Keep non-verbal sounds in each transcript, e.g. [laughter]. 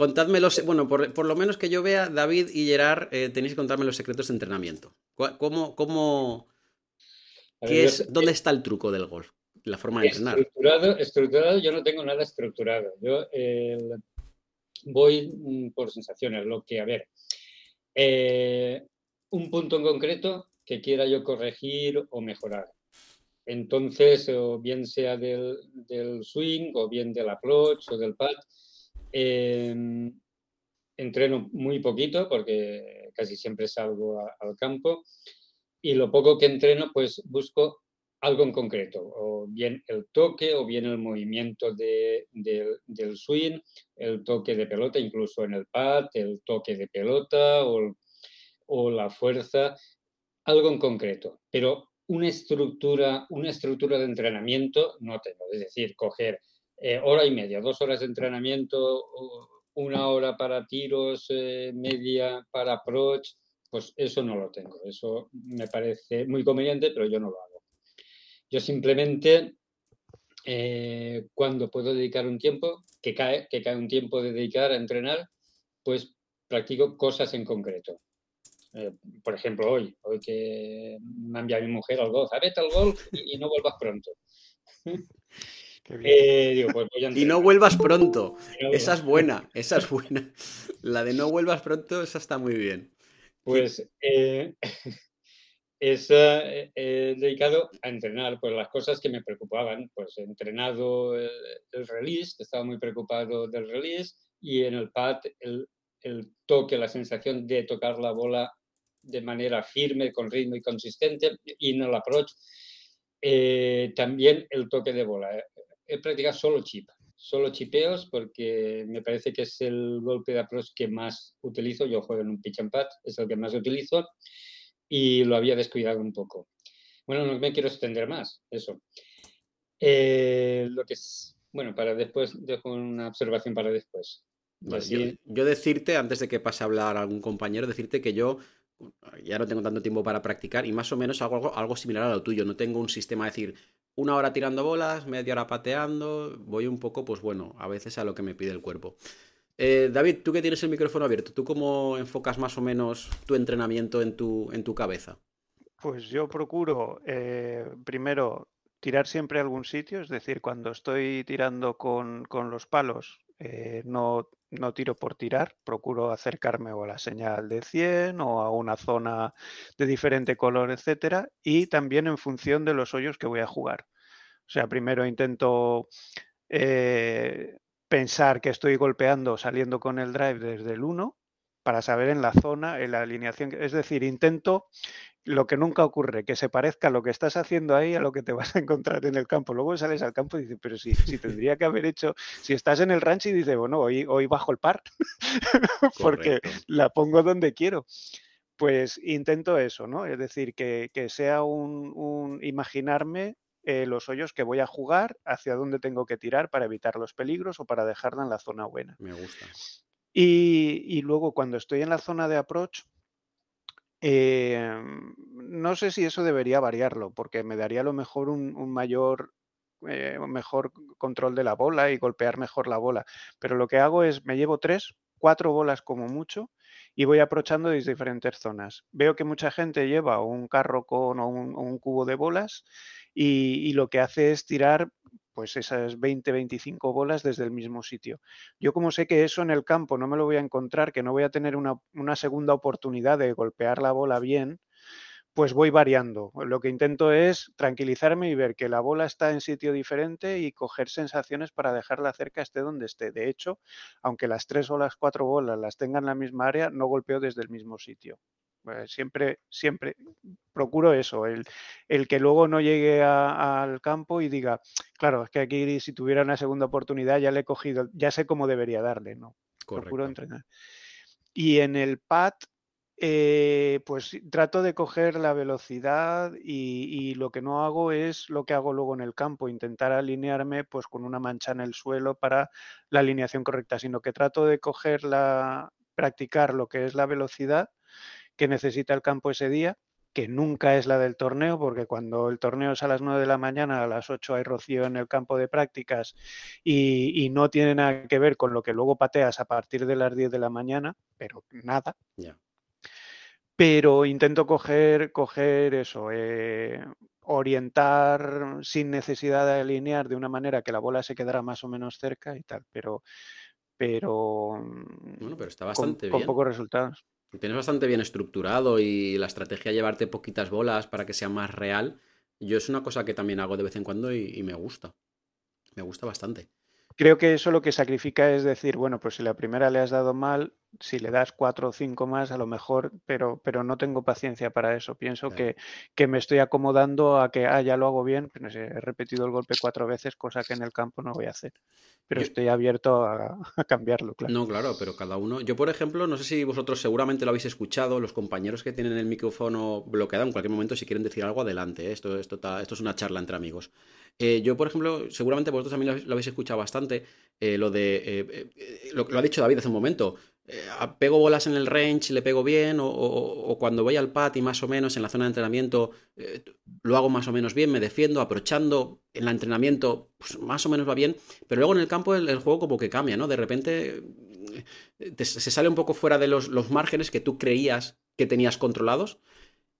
Contadme los. Bueno, por, lo menos que yo vea, David y Gerard, eh, tenéis que contarme los secretos de entrenamiento. ¿Cómo. cómo qué es, ¿Dónde está el truco del golf? La forma de entrenar. Estructurado, estructurado, yo no tengo nada estructurado. Yo voy mm, por sensaciones. Lo que, a ver, eh, un punto en concreto que quiera yo corregir o mejorar. Entonces, o bien sea del, swing, o bien del approach o del pad, em, entreno muy poquito porque casi siempre salgo al campo y lo poco que entreno, pues busco algo en concreto, o bien el toque, o bien el movimiento del swing, el toque de pelota, incluso en el pad, el toque de pelota o, o la fuerza, algo en concreto. Pero una estructura, una estructura de entrenamiento no tengo, es decir, coger eh, hora y media, dos horas de entrenamiento, una hora para tiros, eh, media para approach, pues eso no lo tengo. Eso me parece muy conveniente, pero yo no lo hago. Yo simplemente, eh, cuando puedo dedicar un tiempo, que cae, que cae un tiempo de dedicar a entrenar, pues practico cosas en concreto. Eh, por ejemplo, hoy, hoy que me ha enviado mi mujer al golf, a vete al golf y, no vuelvas pronto. [laughs] Eh, pues y no vuelvas pronto. [laughs] esa es buena, esa es buena. La de no vuelvas pronto, esa está muy bien. Pues es eh, [laughs] eh, dedicado a entrenar pues, las cosas que me preocupaban. Pues he entrenado el, release, estaba muy preocupado del release, y en el pad el, el, toque, la sensación de tocar la bola de manera firme, con ritmo y consistente, y en el approach eh, también el toque de bola. He practicado solo chip, solo chipeos, porque me parece que es el golpe de approach que más utilizo. Yo juego en un pitch and pad, es el que más utilizo y lo había descuidado un poco. Bueno, no me quiero extender más, eso. Eh, lo que es, bueno, para después, dejo una observación para después. yo, decirte, antes de que pase a hablar algún compañero, decirte que yo ya no tengo tanto tiempo para practicar y más o menos hago algo, algo similar a lo tuyo. No tengo un sistema de decir una hora tirando bolas, media hora pateando, voy un poco, pues bueno, a veces a lo que me pide el cuerpo. Eh, David, tú que tienes el micrófono abierto, ¿tú cómo enfocas más o menos tu entrenamiento en tu, en tu cabeza? Pues yo procuro eh, primero tirar siempre a algún sitio, es decir, cuando estoy tirando con, los palos, eh, no, no, tiro por tirar, procuro acercarme o a la señal de 100 o a una zona de diferente color, etcétera, y también en función de los hoyos que voy a jugar. O sea, primero intento pensar que estoy golpeando saliendo con el drive desde el 1 para saber en la zona, en la alineación. Es decir, intento lo que nunca ocurre, que se parezca lo que estás haciendo ahí a lo que te vas a encontrar en el campo. Luego sales al campo y dices, pero si, si [laughs] tendría que haber hecho, si estás en el ranch y dices, bueno, hoy, hoy bajo el par, [laughs] porque la pongo donde quiero. Pues intento eso, ¿no? Es decir, que, sea un, un imaginarme eh, los hoyos que voy a jugar, hacia dónde tengo que tirar para evitar los peligros o para dejarla en la zona buena. Me gusta. Y, luego cuando estoy en la zona de approach, em, no sé si eso debería variarlo, porque me daría a lo mejor un, mayor eh, mejor control de la bola y golpear mejor la bola. Pero lo que hago es, me llevo tres, cuatro bolas como mucho y voy aprovechando desde diferentes zonas. Veo que mucha gente lleva un carro con un cubo de bolas y, lo que hace es tirar pues esas 20, 25 bolas desde el mismo sitio. Yo como sé que eso en el campo no me lo voy a encontrar, que no voy a tener una, segunda oportunidad de golpear la bola bien, pues voy variando. Lo que intento es tranquilizarme y ver que la bola está en sitio diferente y coger sensaciones para dejarla cerca esté donde esté. De hecho, aunque las tres o las cuatro bolas las tengan en la misma área, no golpeo desde el mismo sitio. Pues siempre, siempre procuro eso, el, el que luego no llegue al campo y diga, claro, es que aquí si tuviera una segunda oportunidad ya le he cogido, ya sé cómo debería darle, ¿no? Procuro entrenar. Y en el pad, eh, pues trato de coger la velocidad y, y, lo que no hago es lo que hago luego en el campo, intentar alinearme pues con una mancha en el suelo para la alineación correcta, sino que trato de coger la, practicar lo que es la velocidad que necesita el campo ese día que nunca es la del torneo, porque cuando el torneo es a las 9 de la mañana, a las 8 hay rocío en el campo de prácticas y, no tiene nada que ver con lo que luego pateas a partir de las 10 de la mañana, pero nada. Pero intento coger, coger eso, eh, orientar sin necesidad de alinear de una manera que la bola se quedara más o menos cerca y tal, pero pero, bueno, pero está bastante con, con pocos resultados. Tienes bastante bien estructurado y la estrategia de llevarte poquitas bolas para que sea más real. Yo es una cosa que también hago de vez en cuando y, me gusta. Me gusta bastante. Creo que eso lo que sacrifica es decir, bueno, pues si la primera le has dado mal, si le das cuatro o cinco más, a lo mejor, pero, pero no tengo paciencia para eso. Pienso que, que, me estoy acomodando a que, ah, ya lo hago bien, pero he repetido el golpe cuatro veces, cosa que en el campo no voy a hacer pero estoy abierto [laughs] a, cambiarlo, claro. No, claro, pero cada uno. Yo, por ejemplo, no sé si vosotros seguramente lo habéis escuchado, los compañeros que tienen el micrófono bloqueado, en cualquier momento, si quieren decir algo, adelante. ¿eh? Esto, esto, esto es una charla entre amigos. Eh, yo, por ejemplo, seguramente vosotros también lo, habéis escuchado bastante, eh, lo de. Lo, lo, ha dicho David hace un momento. Pego bolas en el range, le pego bien, o, cuando voy al y más o menos en la zona de entrenamiento lo hago más o menos bien, me defiendo, aprovechando en el entrenamiento pues, más o menos va bien, pero luego en el campo el, juego como que cambia, ¿no? De repente eh, se sale un poco fuera de los, márgenes que tú creías que tenías controlados.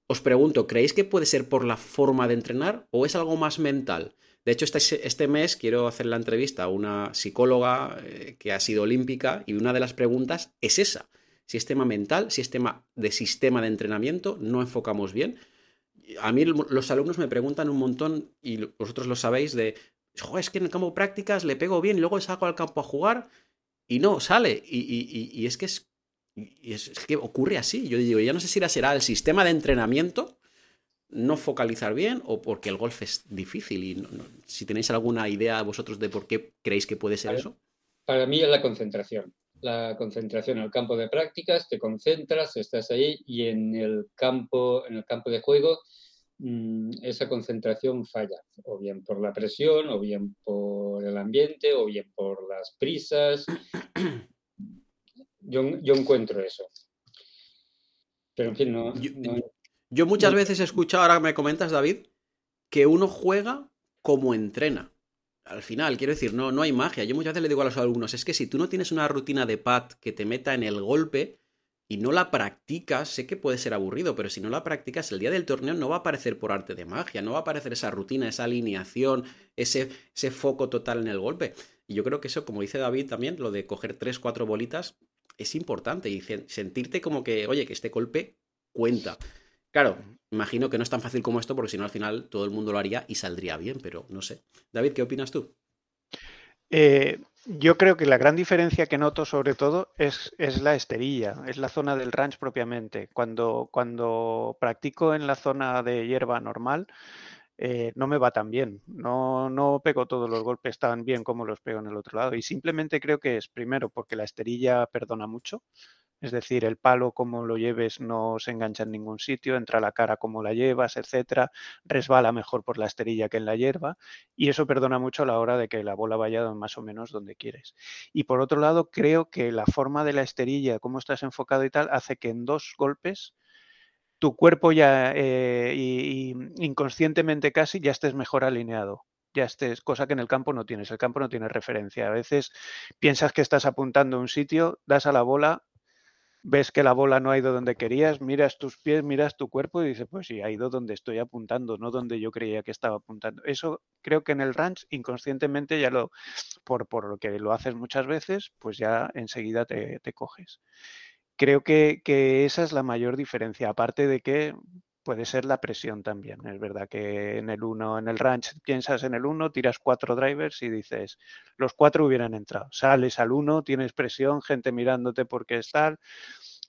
Os pregunto, ¿creéis que puede ser por la forma de entrenar o es algo más mental? De hecho, este, este mes quiero hacer la entrevista a una psicóloga eh, que ha sido olímpica y una de las preguntas es esa. Sistema mental, sistema de sistema de entrenamiento, no enfocamos bien a mí los alumnos me preguntan un montón, y vosotros lo sabéis, de, es que en el campo de prácticas le pego bien y luego saco al campo a jugar y no, sale. Y, es que es, es, que ocurre así. Yo digo, ya no sé si será el sistema de entrenamiento no focalizar bien o porque el golf es difícil. Y si tenéis alguna idea vosotros de por qué creéis que puede ser eso. Para mí es la concentración la concentración en el campo de prácticas, te concentras, estás ahí y en el campo, en el campo de juego mm, esa concentración falla, o bien por la presión, o bien por el ambiente, o bien por las prisas. Yo, encuentro eso. Pero en fin, no. Yo, muchas veces he escuchado, ahora me comentas, David, que uno juega como entrena al final, quiero decir, no, no hay magia. Yo muchas veces le digo a los alumnos, es que si tú no tienes una rutina de pad que te meta en el golpe y no la practicas, sé que puede ser aburrido, pero si no la practicas, el día del torneo no va a aparecer por arte de magia, no va a aparecer esa rutina, esa alineación, ese, ese foco total en el golpe. Y yo creo que eso, como dice David también, lo de coger tres, cuatro bolitas, es importante y sentirte como que, oye, que este golpe cuenta. Claro, imagino que no es tan fácil como esto, porque si no al final todo el mundo lo haría y saldría bien, pero no sé. David, ¿qué opinas tú? Eh, yo creo que la gran diferencia que noto sobre todo es, es, la esterilla, es la zona del ranch propiamente. Cuando, cuando practico en la zona de hierba normal, eh, no me va tan bien. No, no pego todos los golpes tan bien como los pego en el otro lado. Y simplemente creo que es primero porque la esterilla perdona mucho. Es decir, el palo como lo lleves no se engancha en ningún sitio, entra la cara como la llevas, etcétera, resbala mejor por la esterilla que en la hierba y eso perdona mucho a la hora de que la bola vaya más o menos donde quieres. Y por otro lado, creo que la forma de la esterilla, cómo estás enfocado y tal, hace que en dos golpes tu cuerpo ya eh, y, inconscientemente casi ya estés mejor alineado ya estés, cosa que en el campo no tienes. El campo no tiene referencia. A veces piensas que estás apuntando a un sitio, das a la bola ves que la bola no ha ido donde querías, miras tus pies, miras tu cuerpo y dices, pues sí, ha ido donde estoy apuntando, no donde yo creía que estaba apuntando. Eso creo que en el ranch inconscientemente ya lo, por, por lo que lo haces muchas veces, pues ya enseguida te, te coges. Creo que, que esa es la mayor diferencia, aparte de que puede ser la presión también. Es verdad que en el uno, en el ranch piensas en el uno, tiras cuatro drivers y dices, los cuatro hubieran entrado. Sales al uno, tienes presión, gente mirándote porque es tal.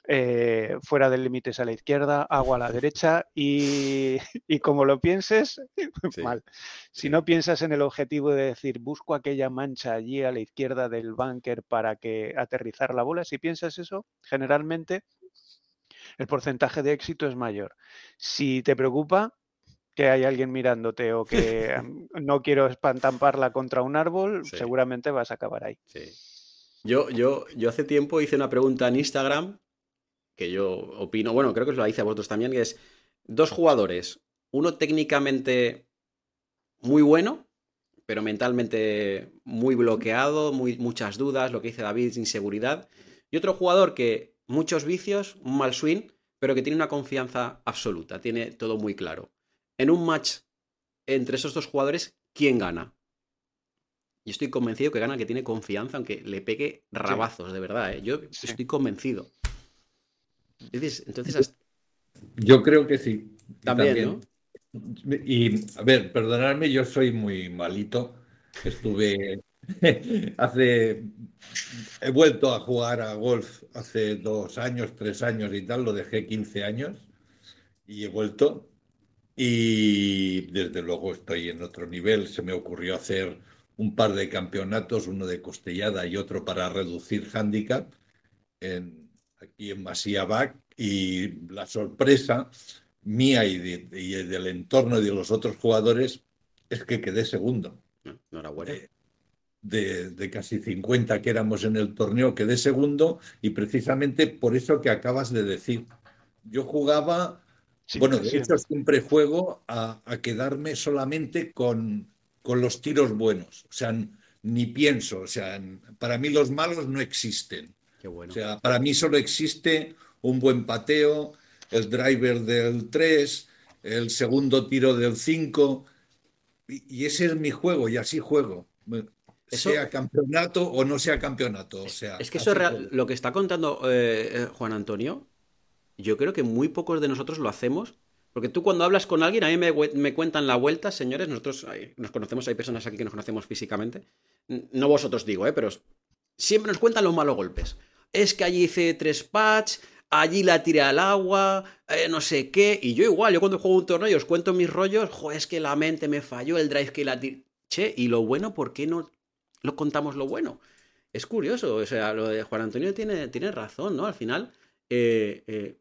Eh, fuera del límite a la izquierda, agua a la derecha y, [laughs] como lo pienses, [laughs] mal. Si no piensas en el objetivo de decir busco aquella mancha allí a la izquierda del bunker para que aterrizar la bola, si piensas eso, generalmente el porcentaje de éxito es mayor. Si te preocupa que hay alguien mirándote o que [laughs] no quiero espantamparla contra un árbol, seguramente vas a acabar ahí. Yo, yo, yo hace tiempo hice una pregunta en Instagram que yo opino, bueno, creo que os la hice a vosotros también, que es, dos jugadores, uno técnicamente muy bueno, pero mentalmente muy bloqueado, muy, muchas dudas, lo que dice David, inseguridad, y otro jugador que muchos vicios, un mal swing, pero que tiene una confianza absoluta, tiene todo muy claro. En un match entre esos dos jugadores, ¿quién gana? Y estoy convencido que gana el que tiene confianza, aunque le pegue rabazos, de verdad. ¿eh? Yo estoy convencido. Entonces, Yo creo que sí. También, ¿no? Y, a ver, perdonadme, yo soy muy malito. Estuve [laughs] hace. He vuelto a jugar a golf hace dos años, tres años y tal. Lo dejé 15 años y he vuelto. Y desde luego estoy en otro nivel. Se me ocurrió hacer un par de campeonatos, uno de costellada y otro para reducir handicap, en, aquí en Back Y la sorpresa mía y, del entorno y de los otros jugadores es que quedé segundo. Enhorabuena. Eh, de, de, casi 50 que éramos en el torneo, quedé segundo y precisamente por eso que acabas de decir. Yo jugaba, bueno, de hecho siempre juego a, quedarme solamente con, con, los tiros buenos. O sea, ni pienso, o sea, para mí los malos no existen. Qué bueno. O sea, para mí solo existe un buen pateo, el driver del 3, el segundo tiro del 5, y, ese es mi juego, y así juego. Sea campeonato o no sea campeonato. O sea, es que eso es real. Lo que está contando eh, Juan Antonio, yo creo que muy pocos de nosotros lo hacemos. Porque tú cuando hablas con alguien, a mí me, cuentan la vuelta, señores, nosotros nos conocemos, hay personas aquí que nos conocemos físicamente. No vosotros digo, ¿eh? pero siempre nos cuentan los malos golpes. Es que allí hice tres patch, allí la tiré al agua, eh, no sé qué. Y yo igual, yo cuando juego un torneo y os cuento mis rollos, jo, es que la mente me falló, el drive que la tiré. Che, y lo bueno, ¿por qué no lo contamos lo bueno? Es curioso, o sea, lo de Juan Antonio tiene, tiene razón, ¿no? Al final, eh, eh,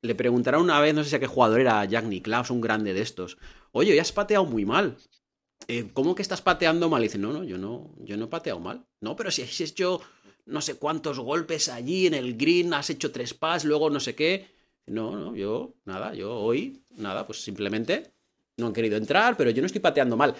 le preguntará una vez, no sé si a qué jugador era Jack Nicklaus, un grande de estos. Oye, ya has pateado muy mal. ¿Cómo que estás pateando mal? Y dice, no, no, yo no, yo no he pateado mal. No, pero si has hecho no sé cuántos golpes allí en el green, has hecho tres pas, luego no sé qué. No, no, yo, nada, yo hoy, nada, pues simplemente no han querido entrar, pero yo no estoy pateando mal.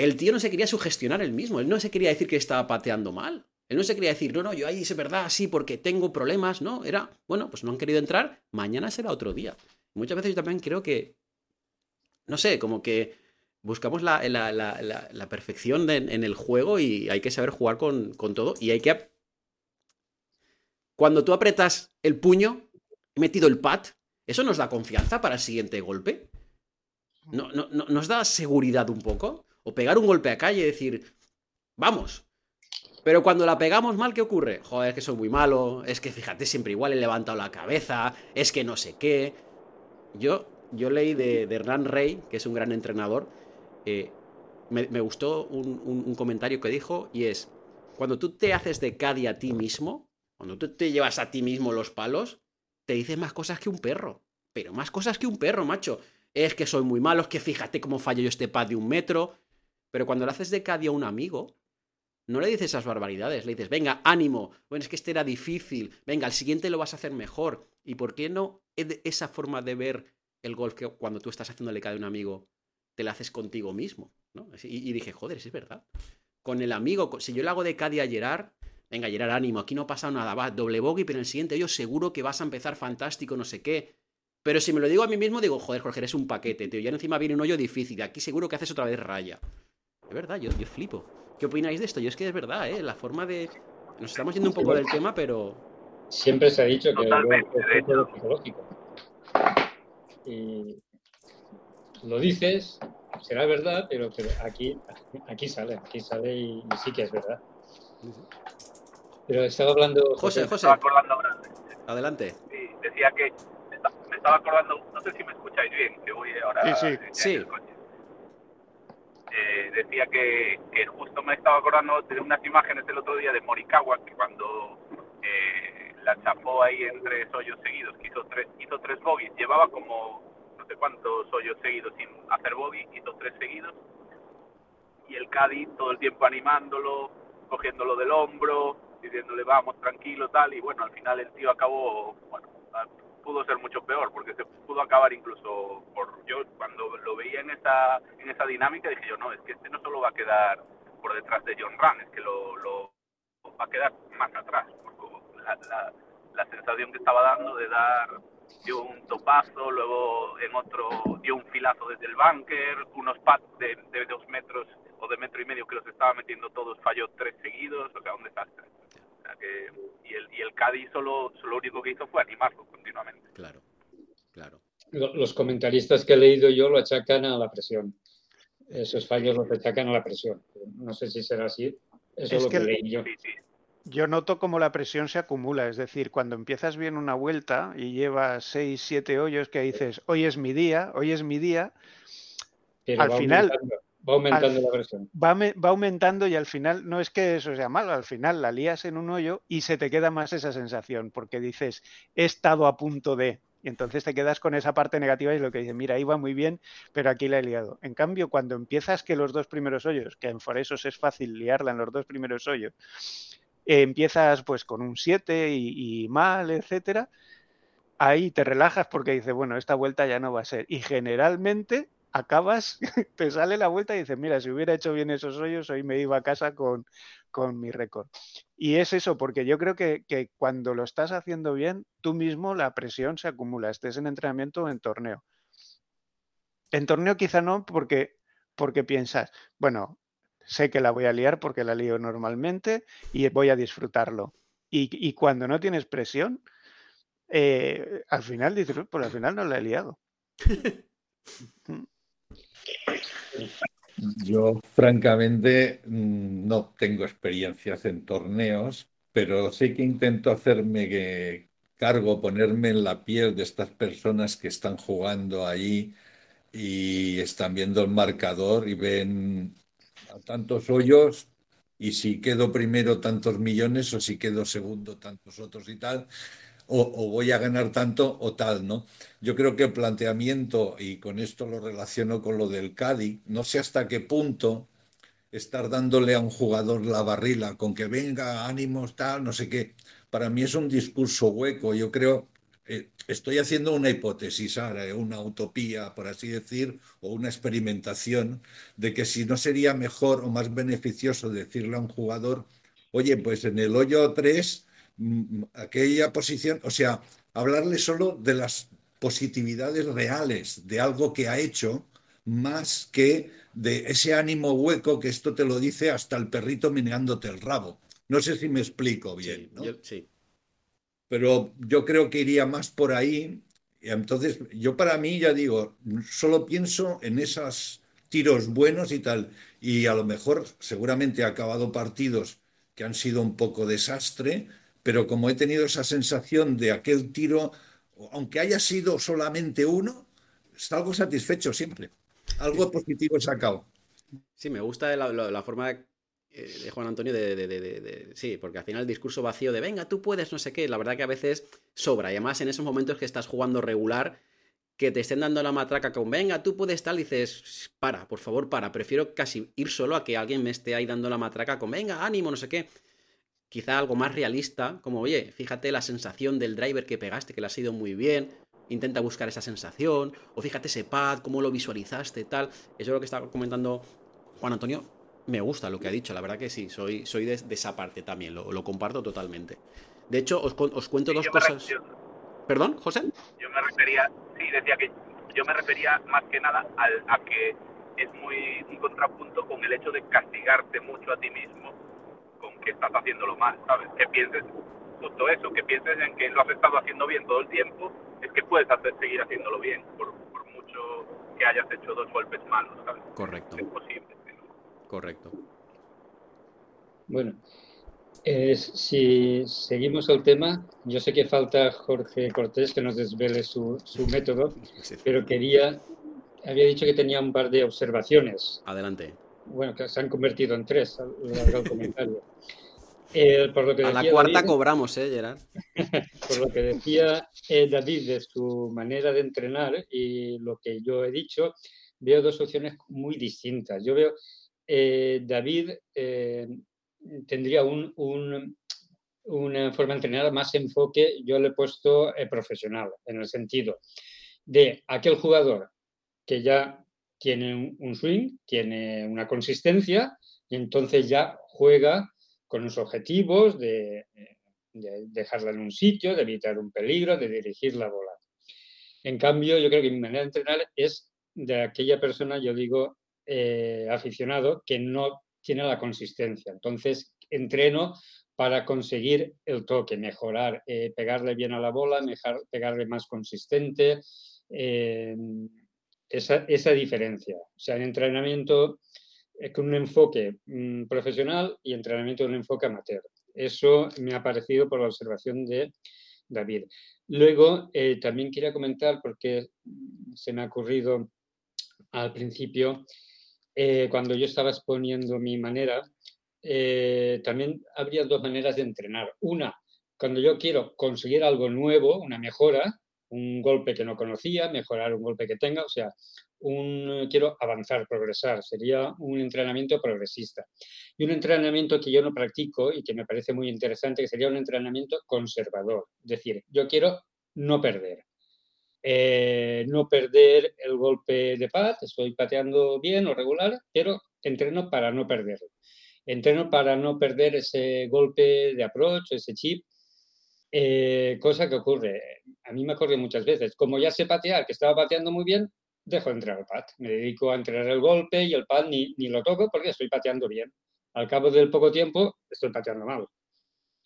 El tío no se quería sugestionar él mismo, él no se quería decir que estaba pateando mal. Él no se quería decir, no, no, yo ahí es verdad, sí, porque tengo problemas, no, era, bueno, pues no han querido entrar, mañana será otro día. Muchas veces yo también creo que, no sé, como que buscamos la, la, perfección en el juego y hay que saber jugar con, con todo y hay que cuando tú apretas el puño, metido el pad, ¿eso nos da confianza para el siguiente golpe? ¿No, no, nos da seguridad un poco? O pegar un golpe a calle y decir, vamos. Pero cuando la pegamos mal, ¿qué ocurre? Joder, es que soy muy malo, es que fíjate, siempre igual he levantado la cabeza, es que no sé qué. Yo, yo leí de, Hernán Rey, que es un gran entrenador, eh, me, gustó un, un, comentario que dijo y es, cuando tú te haces de Cadi a ti mismo, cuando tú te llevas a ti mismo los palos, te dices más cosas que un perro. Pero más cosas que un perro, macho. Es que soy muy malo, es que fíjate cómo fallo yo este pad de un metro. Pero cuando lo haces de cada a un amigo, no le dices esas barbaridades, le dices, venga, ánimo, bueno, es que este era difícil, venga, al siguiente lo vas a hacer mejor. ¿Y por qué no esa forma de ver el golf que cuando tú estás haciéndole a un amigo, te la haces contigo mismo? Y, dije, joder, es verdad. Con el amigo, si yo le hago de Cádiz a Gerard, venga, Gerard, ánimo, aquí no pasa nada, va, doble bogey, pero en el siguiente yo seguro que vas a empezar fantástico, no sé qué. Pero si me lo digo a mí mismo, digo, joder, Jorge, eres un paquete, tío, ya encima viene un hoyo difícil, aquí seguro que haces otra vez raya. Es verdad, yo, yo flipo. ¿Qué opináis de esto? Yo es que es verdad, ¿eh? La forma de... Nos estamos yendo un poco del tema, pero... Siempre se ha dicho que es lo psicológico. Y lo dices, será verdad, pero, pero aquí, aquí sale, aquí sale y, sí que es verdad. Pero estaba hablando. José, José. Estaba acordando Adelante. Sí, decía que me estaba acordando, no sé si me escucháis bien, que voy ahora. Sí, sí. Eh, decía que, justo me estaba acordando de unas imágenes del otro día de Morikawa, que cuando eh, la chapó ahí en tres hoyos seguidos, que hizo tres, hizo tres bogies, llevaba como no sé cuántos hoyos seguidos sin hacer bogey, hizo tres seguidos, y el Cádiz todo el tiempo animándolo, cogiéndolo del hombro, diciéndole vamos tranquilo tal. Y bueno al final el tío acabó bueno pudo ser mucho peor, porque se pudo acabar incluso por yo cuando lo veía en esa en esa dinámica dije yo no es que este no solo va a quedar por detrás de John Run, es que lo, lo va a quedar más atrás, porque la, la, la sensación que estaba dando de dar dio un topazo, luego en otro dio un filazo desde el bunker, unos pads de, de dos metros o de metro y medio que los estaba metiendo todos, falló tres seguidos, o sea, un desastre. O sea que, y, el, y el Cádiz solo, lo único que hizo fue animarlo continuamente. Claro, claro. Los comentaristas que he leído yo lo achacan a la presión. Esos fallos los achacan a la presión. No sé si será así. Eso es, lo que, que leí yo. Sí, sí. Yo noto como la presión se acumula, es decir, cuando empiezas bien una vuelta y llevas 6, 7 hoyos que dices, hoy es mi día, hoy es mi día, Pero al final aumentando, va aumentando al- la presión. va, va aumentando y al final no es que eso sea malo, al final la lías en un hoyo y se te queda más esa sensación, porque dices, he estado a punto de, y entonces te quedas con esa parte negativa y lo que dices, mira, iba muy bien, pero aquí la he liado. En cambio, cuando empiezas que los dos primeros hoyos, que en Foresos es fácil liarla en los dos primeros hoyos, eh, empiezas pues con un 7 y, y mal, etcétera, ahí te relajas porque dices, bueno, esta vuelta ya no va a ser. Y generalmente acabas, [laughs] te sale la vuelta y dices, mira, si hubiera hecho bien esos hoyos, hoy me iba a casa con, con mi récord. Y es eso, porque yo creo que, que cuando lo estás haciendo bien, tú mismo la presión se acumula, estés en entrenamiento o en torneo. En torneo quizá no, porque, porque piensas, bueno, sé que la voy a liar porque la lío normalmente y voy a disfrutarlo. Y, y cuando no tienes presión, eh, al final dices, "Uy, pues al final no la he liado. [laughs] Yo, francamente, mm, no tengo experiencias en torneos, pero sí que intento hacerme cargo, ponerme en la piel de estas personas que están jugando ahí y están viendo el marcador y ven a tantos hoyos y si quedo primero tantos millones o si quedo segundo tantos otros y tal, o, voy a ganar tanto o tal, ¿no? Yo creo que el planteamiento, y con esto lo relaciono con lo del Cádiz, no sé hasta qué punto estar dándole a un jugador la barrila con que venga, ánimos, tal, no sé qué. Para mí es un discurso hueco. Yo creo, eh, estoy haciendo una hipótesis ahora, eh, una utopía, por así decir, o una experimentación de que si no sería mejor o más beneficioso decirle a un jugador, oye, pues en el hoyo 3, mm, aquella posición, o sea, hablarle solo de las positividades reales de algo que ha hecho, más que de ese ánimo hueco que esto te lo dice hasta el perrito meneándote el rabo. No sé si me explico bien, Sí, ¿no? yo- sí. pero yo creo que iría más por ahí. Y entonces, yo para mí, ya digo, solo pienso en esos tiros buenos y tal. Y a lo mejor, seguramente he acabado partidos que han sido un poco desastre, pero como he tenido esa sensación de aquel tiro, aunque haya sido solamente uno, salgo satisfecho siempre. Algo positivo he sacado. Sí, me gusta la, la- la forma de, eh, de Juan Antonio de, de- de- de- de- Sí, porque al final el discurso vacío de venga, tú puedes, no sé qué, la verdad que a veces sobra. Y además en esos momentos que estás jugando regular, que te estén dando la matraca con venga, tú puedes tal, dices, para, por favor, para. Prefiero casi ir solo a que alguien me esté ahí dando la matraca con venga, ánimo, no sé qué. Quizá algo más realista, como oye, fíjate la sensación del driver que pegaste, que le ha sido muy bien. Intenta buscar esa sensación, o fíjate ese pad, cómo lo visualizaste, tal. Eso es lo que estaba comentando Juan Antonio, me gusta lo que ha dicho, la verdad que sí, soy, soy de, de esa parte también, lo, lo comparto totalmente. De hecho, os, os cuento Sí, dos cosas. refiero- ¿Perdón, José? yo me refería, sí, decía que yo me refería más que nada al, a que es muy un contrapunto con el hecho de castigarte mucho a ti mismo que estás haciéndolo mal, ¿sabes? Que pienses justo eso, que pienses en que lo has estado haciendo bien todo el tiempo, es que puedes hacer, seguir haciéndolo bien, por, por mucho que hayas hecho dos golpes malos, ¿sabes? Correcto, Es posible. ¿no? correcto. Bueno, eh, si seguimos el tema, yo sé que falta Jorge Cortés que nos desvele su, su método, [laughs] pero quería, había dicho que tenía un par de observaciones, Adelante. Bueno, que se han convertido en tres a lo largo del comentario. Eh, por lo que A la cuarta David- cobramos, ¿eh, Gerard? [laughs] por lo que decía eh, David de su manera de entrenar y lo que yo he dicho, veo dos opciones muy distintas. Yo veo, eh, David eh, tendría un, un- una forma de entrenar más enfoque, yo le he puesto profesional, en el sentido de aquel jugador que ya tiene un swing, tiene una consistencia y entonces ya juega con los objetivos de, de dejarla en un sitio, de evitar un peligro, de dirigir la bola. En cambio, yo creo que mi manera de entrenar es de aquella persona, yo digo, eh, aficionado, que no tiene la consistencia. Entonces, entreno para conseguir el toque, mejorar, eh, pegarle bien a la bola, mejor, pegarle más consistente, eh, esa, esa, diferencia. O sea, en entrenamiento con un enfoque mm, profesional y entrenamiento con un enfoque amateur. Eso me ha parecido por la observación de David. Luego, también quería comentar, porque se me ha ocurrido al principio, eh, cuando yo estaba exponiendo mi manera, eh, también habría dos maneras de entrenar. Una, cuando yo quiero conseguir algo nuevo, una mejora, un golpe que no conocía, mejorar un golpe que tenga, o sea, un, quiero avanzar, progresar, sería un entrenamiento progresista. Y un entrenamiento que yo no practico y que me parece muy interesante, que sería un entrenamiento conservador, es decir, yo quiero no perder. Eh, no perder el golpe de pad, estoy pateando bien o regular, pero entreno para no perderlo. Entreno para no perder ese golpe de approach, ese chip, eh, cosa que ocurre, a mí me ocurre muchas veces. Como ya sé patear, que estaba pateando muy bien, dejo de entrar al pad. Me dedico a entrenar el golpe y el pad ni, ni lo toco porque estoy pateando bien. Al cabo del poco tiempo, estoy pateando mal.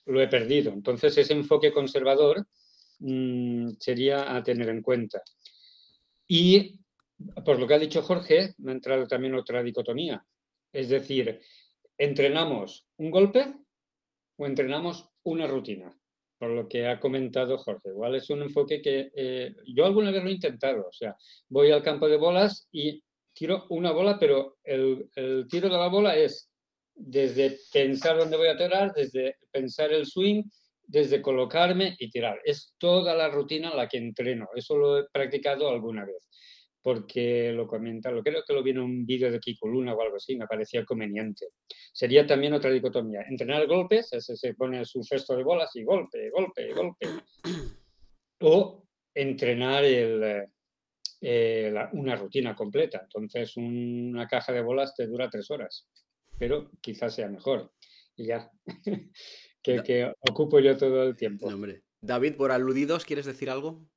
Lo he perdido. Entonces, ese enfoque conservador Mm, sería a tener en cuenta. Y por lo que ha dicho Jorge, me ha entrado también otra dicotomía. Es decir, ¿entrenamos un golpe o entrenamos una rutina? Por lo que ha comentado Jorge. Igual es un enfoque que eh, yo alguna vez lo he intentado. O sea, voy al campo de bolas y tiro una bola, pero el, el tiro de la bola es desde pensar dónde voy a tirar, desde pensar el swing, desde colocarme y tirar. Es toda la rutina la que entreno. Eso lo he practicado alguna vez, porque lo comenta, lo creo que lo vi en un vídeo de Kiko Luna o algo así, me parecía conveniente. Sería también otra dicotomía. Entrenar golpes, ese se pone su cesto de bolas y golpe, golpe, golpe. O entrenar el, eh, una rutina completa. Entonces, una caja de bolas te dura tres horas, pero quizás sea mejor. Y ya. [laughs] que, ocupo yo todo el tiempo. David, por aludidos, ¿quieres decir algo?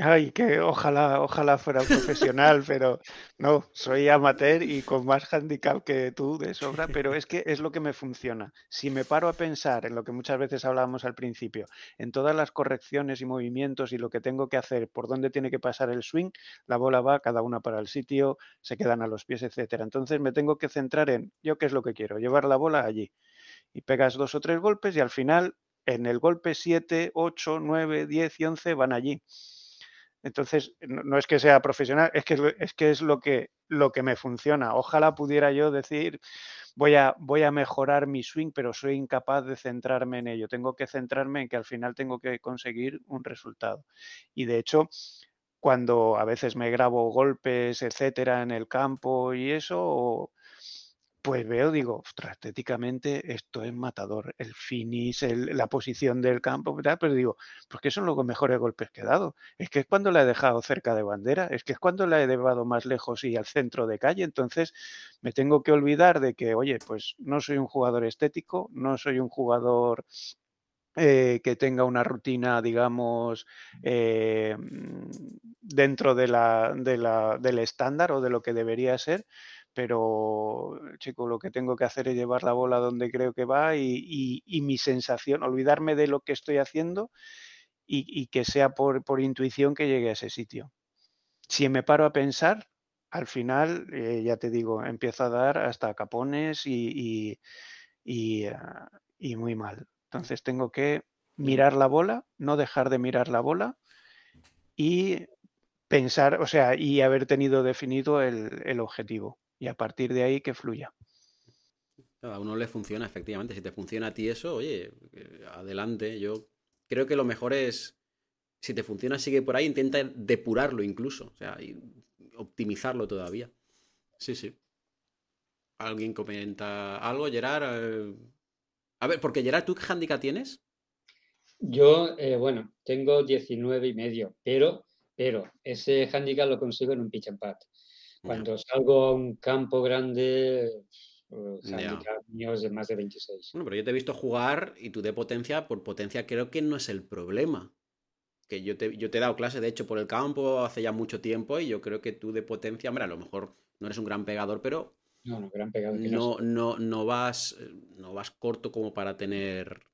Ay, que ojalá, ojalá fuera profesional, pero no, soy amateur y con más handicap que tú de sobra, pero es que es lo que me funciona. Si me paro a pensar en lo que muchas veces hablábamos al principio, en todas las correcciones y movimientos y lo que tengo que hacer, por dónde tiene que pasar el swing, la bola va cada una para el sitio, se quedan a los pies, etcétera. Entonces me tengo que centrar en yo qué es lo que quiero, llevar la bola allí y pegas dos o tres golpes y al final en el golpe 7, 8, 9, 10 y 11 van allí. Entonces, no, es que sea profesional, es que es, lo, que, lo que me funciona. Ojalá pudiera yo decir, voy a, voy a mejorar mi swing, pero soy incapaz de centrarme en ello. Tengo que centrarme en que al final tengo que conseguir un resultado. Y de hecho, cuando a veces me grabo golpes, etcétera, en el campo y eso, pues veo, digo, ostras, estéticamente esto es matador, el finish, la posición del campo, pero digo, pues que son los mejores golpes que he dado. Es que es cuando la he dejado cerca de bandera, es que es cuando la he llevado más lejos y al centro de calle. Entonces me tengo que olvidar de que, oye, pues no soy un jugador estético, no soy un jugador eh, que tenga una rutina, digamos, eh, dentro de la, de la, del estándar o de lo que debería ser, pero chico, lo que tengo que hacer es llevar la bola donde creo que va y, mi sensación, olvidarme de lo que estoy haciendo y, que sea por, intuición que llegue a ese sitio. Si me paro a pensar, al final, eh, ya te digo, empiezo a dar hasta capones y, y muy mal. Entonces tengo que mirar la bola, no dejar de mirar la bola y pensar, o sea, y haber tenido definido el objetivo y a partir de ahí que fluya. A uno le funciona, efectivamente. Si te funciona a ti eso, oye, eh, adelante. Yo creo que lo mejor es, si te funciona, sigue por ahí, intenta depurarlo incluso, o sea, optimizarlo todavía. Sí, sí. ¿Alguien comenta algo, Gerard? Eh, a ver, porque Gerard, ¿tú qué handicap tienes? Yo, eh, bueno, tengo 19 y medio, pero, pero ese handicap lo consigo en un pitch and pat. Cuando salgo a un campo grande, Ya. handicap míos de más de 26. Bueno, pero yo te he visto jugar y tú de potencia, por potencia creo que no es el problema. Que yo te, yo te he dado clase, de hecho, por el campo hace ya mucho tiempo y yo creo que tú de potencia, hombre, a lo mejor no eres un gran pegador, pero No, no, gran pegado que no no, no, vas no vas corto como para tener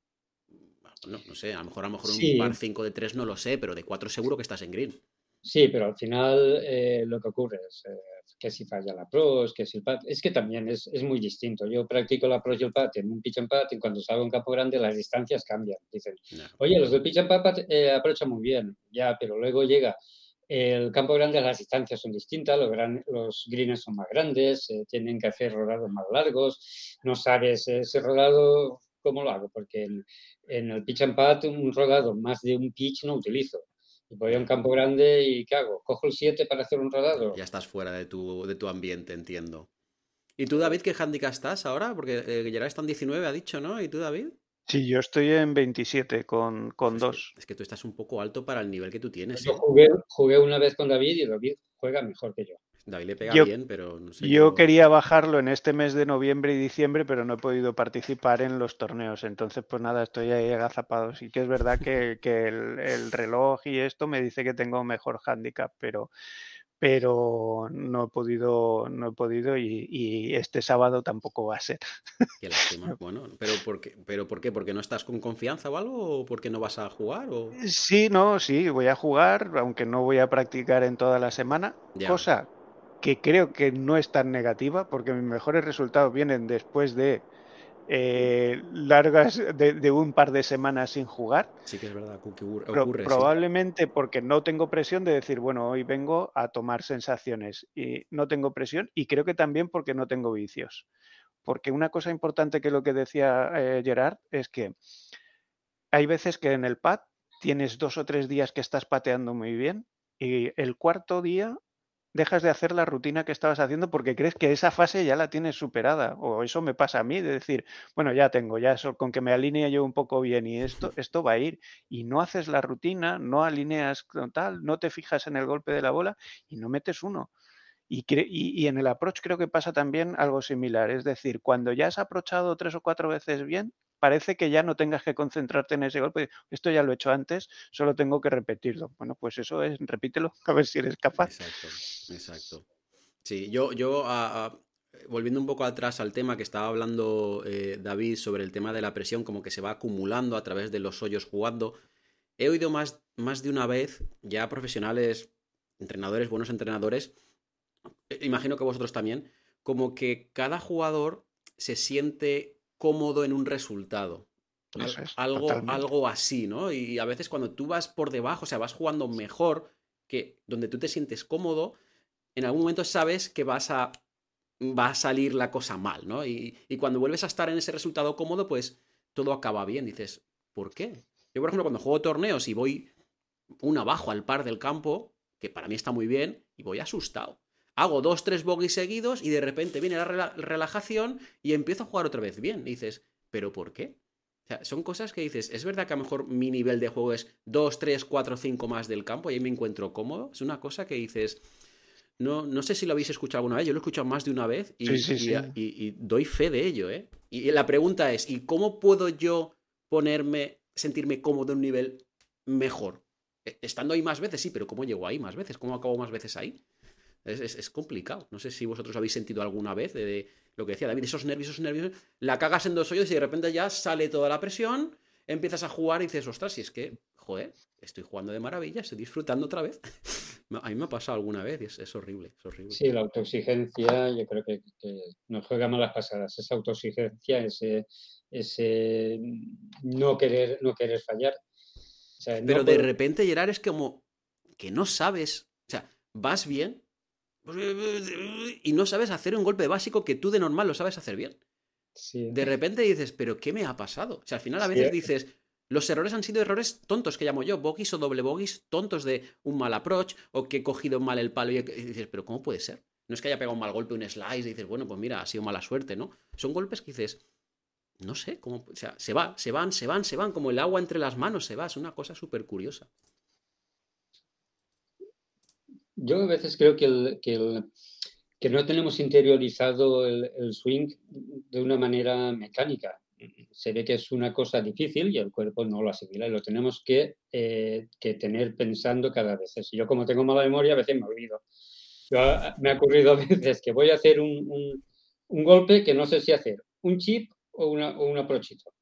no, no sé, a lo mejor a lo mejor Sí. un par 5 de 3 no lo sé, pero de 4 seguro que estás en green. Sí, pero al final eh, lo que ocurre es eh, que si falla la pros, que si el pat, es que también es, es muy distinto. Yo practico la pros y el pat en un pitch and pat y cuando salgo un campo grande las distancias cambian. Dicen, Ya. oye, los del pitch and pat eh, aprovechan muy bien, ya, pero luego llega el campo grande, las distancias son distintas, los, gran- los greens son más grandes, eh, tienen que hacer rodados más largos, no sabes ese rodado cómo lo hago, porque en, en el pitch and pat un rodado más de un pitch no utilizo. Y voy a un campo grande y ¿qué hago? ¿Cojo el 7 para hacer un rodado? Ya estás fuera de tu, de tu ambiente, entiendo. ¿Y tú, David, qué handicap estás ahora? Porque eh, Gerard está en 19, ha dicho, ¿no? ¿Y tú, David? Sí, yo estoy en 27 con, con Es que- dos. Es que tú estás un poco alto para el nivel que tú tienes. Yo ¿eh? jugué, jugué una vez con David y David juega mejor que yo. David le pega Yo- bien, pero no sé. Yo quería bajarlo en este mes de noviembre y diciembre, pero no he podido participar en los torneos. Entonces, pues nada, estoy ahí agazapado. Sí que es verdad que, [laughs] que el, el reloj y esto me dice que tengo mejor handicap, pero, pero no he podido, no he podido y, y este sábado tampoco va a ser. Qué lástima. [laughs] Bueno, pero ¿por qué? ¿Pero por qué? ¿Porque no estás con confianza o algo? ¿O porque no vas a jugar? O... Sí, no, sí, voy a jugar, aunque no voy a practicar en toda la semana, Ya. cosa que creo que no es tan negativa, porque mis mejores resultados vienen después de eh, largas, de, de un par de semanas sin jugar. Sí que es verdad ocurre. Sí. probablemente porque no tengo presión de decir, bueno, hoy vengo a tomar sensaciones y no tengo presión y creo que también porque no tengo vicios. Porque una cosa importante que lo que decía eh, Gerard es que hay veces que en el pad tienes dos o tres días que estás pateando muy bien y el cuarto día dejas de hacer la rutina que estabas haciendo porque crees que esa fase ya la tienes superada. O eso me pasa a mí, de decir, bueno, ya tengo, ya eso, con que me alinee yo un poco bien y esto, esto va a ir. Y no haces la rutina, no alineas tal, no te fijas en el golpe de la bola y no metes uno. Y, y- y en el approach creo que pasa también algo similar. Es decir, cuando ya has approachado tres o cuatro veces bien, parece que ya no tengas que concentrarte en ese golpe. Esto ya lo he hecho antes, solo tengo que repetirlo. Bueno, pues eso es, repítelo, [laughs] a ver si eres capaz. Exacto, exacto. Sí, yo, yo volviendo un poco atrás al tema que estaba hablando eh, David sobre el tema de la presión, como que se va acumulando a través de los hoyos jugando. He oído más, más de una vez ya profesionales, entrenadores, buenos entrenadores, eh, imagino que vosotros también, como que cada jugador se siente cómodo en un resultado. Es, algo, totalmente. algo así, ¿no? Y a veces cuando tú vas por debajo, o sea, vas jugando mejor que donde tú te sientes cómodo, en algún momento sabes que vas a va a salir la cosa mal, ¿no? Y, y cuando vuelves a estar en ese resultado cómodo, pues todo acaba bien. Dices, ¿por qué? Yo, por ejemplo, cuando juego torneos y voy un abajo al par del campo, que para mí está muy bien, y voy asustado. Hago dos, tres bogies seguidos y de repente viene la rela- relajación y empiezo a jugar otra vez bien. Y dices, ¿pero por qué? O sea, son cosas que dices, es verdad que a lo mejor mi nivel de juego es 2, 3, 4, 5 más del campo y ahí me encuentro cómodo. Es una cosa que dices, no, no sé si lo habéis escuchado alguna vez, yo lo he escuchado más de una vez y, Sí, sí, y- sí. y- y doy fe de ello, ¿eh? Y la pregunta es, ¿y cómo puedo yo ponerme, sentirme cómodo en un nivel mejor? E- Estando ahí más veces, sí, pero ¿cómo llego ahí más veces? ¿Cómo acabo más veces ahí? Es, es- es complicado. No sé si vosotros habéis sentido alguna vez de, de lo que decía David, esos nervios, esos nervios, la cagas en dos hoyos y de repente ya sale toda la presión, empiezas a jugar y dices, ostras, si es que, joder, estoy jugando de maravilla, estoy disfrutando otra vez. [laughs] A mí me ha pasado alguna vez y es, es horrible, es horrible. Sí, la autoexigencia, yo creo que, que nos juega malas pasadas. Esa autoexigencia, ese, ese no querer, no querer fallar. O sea, no Pero de puedo- repente, Gerard, es como que no sabes, o sea, vas bien [laughs] y no sabes hacer un golpe básico que tú de normal lo sabes hacer bien. sí. De repente dices, ¿pero qué me ha pasado? O sea, al final a Sí. veces dices, los errores han sido errores tontos que llamo yo, bogies o doble bogies, tontos de un mal approach o que he cogido mal el palo y dices, ¿pero cómo puede ser? No es que haya pegado un mal golpe, un slice, y dices, bueno, pues mira, ha sido mala suerte, ¿no? Son golpes que dices, no sé, cómo, o sea, se va, se van, se van, se van, como el agua entre las manos se va, es una cosa súper curiosa. Yo a veces creo que, el, que, el, que no tenemos interiorizado el, el, swing de una manera mecánica. Se ve que es una cosa difícil y el cuerpo no lo asimila y lo tenemos que, eh, que tener pensando cada vez. Yo como tengo mala memoria a veces me olvido. Yo, me ha ocurrido a [laughs] veces que voy a hacer un, un, un golpe que no sé si hacer un chip o una, o una prochito.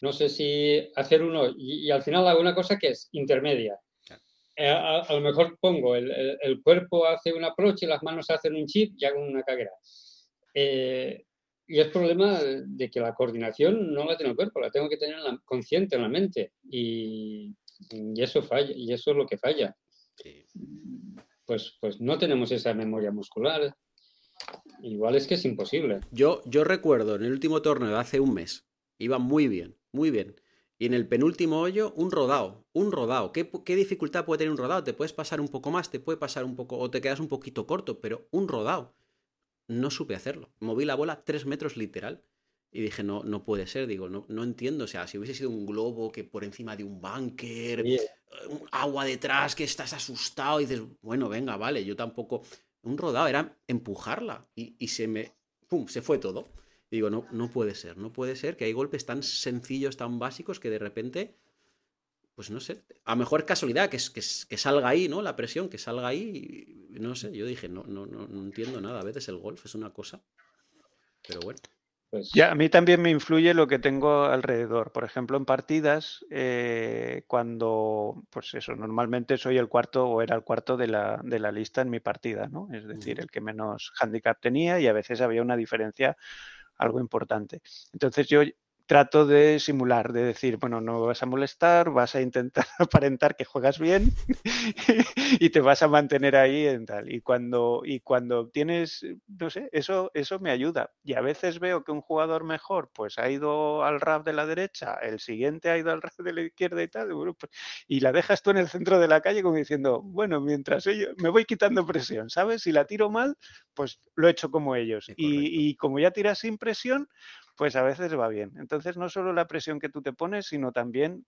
No sé si hacer uno y, y, al final hago una cosa que es intermedia. Eh, a, a, lo mejor pongo el, el, el, cuerpo hace un approach y las manos hacen un chip y hago una caguera. Eh, y es problema de que la coordinación no la tiene el cuerpo, la tengo que tener en la, consciente en la mente. Y, y, eso falla, y eso es lo que falla. Sí. Pues, pues no tenemos esa memoria muscular. Igual es que es imposible. Yo, yo recuerdo en el último torneo de hace un mes, iba muy bien, muy bien. Y en el penúltimo hoyo, un rodado, un rodado. ¿Qué, ¿Qué, dificultad puede tener un rodado? Te puedes pasar un poco más, te puede pasar un poco, o te quedas un poquito corto, pero un rodado. No supe hacerlo. Moví la bola tres metros literal. Y dije, no, no puede ser, digo, no, no entiendo. O sea, si hubiese sido un globo que por encima de un bunker, yeah. un agua detrás, que estás asustado, y dices, bueno, venga, vale, yo tampoco. Un rodado era empujarla. Y, y se me. ¡Pum! Se fue todo. Y digo, no, no puede ser, no puede ser que hay golpes tan sencillos, tan básicos, que de repente, pues no sé, a lo mejor casualidad, que, que, que salga ahí, ¿no? La presión, que salga ahí, y, no sé, yo dije, no, no, no, no entiendo nada, a veces el golf es una cosa, pero bueno. Pues... Ya, a mí también me influye lo que tengo alrededor. Por ejemplo, en partidas, eh, cuando, pues eso, normalmente soy el cuarto o era el cuarto de la, de la lista en mi partida, ¿no? Es decir, uh -huh. el que menos handicap tenía y a veces había una diferencia algo importante. Entonces yo trato de simular, de decir, bueno, no vas a molestar, vas a intentar [laughs] aparentar que juegas bien [laughs] y te vas a mantener ahí en tal. Y cuando, y cuando tienes, no sé, eso, eso me ayuda. Y a veces veo que un jugador mejor, pues ha ido al rap de la derecha, el siguiente ha ido al rap de la izquierda y tal, pues, y la dejas tú en el centro de la calle como diciendo, bueno, mientras ellos, me voy quitando presión, ¿sabes? Si la tiro mal, pues lo he hecho como ellos. Sí, y, y como ya tiras sin presión, pues a veces va bien. Entonces, no solo la presión que tú te pones, sino también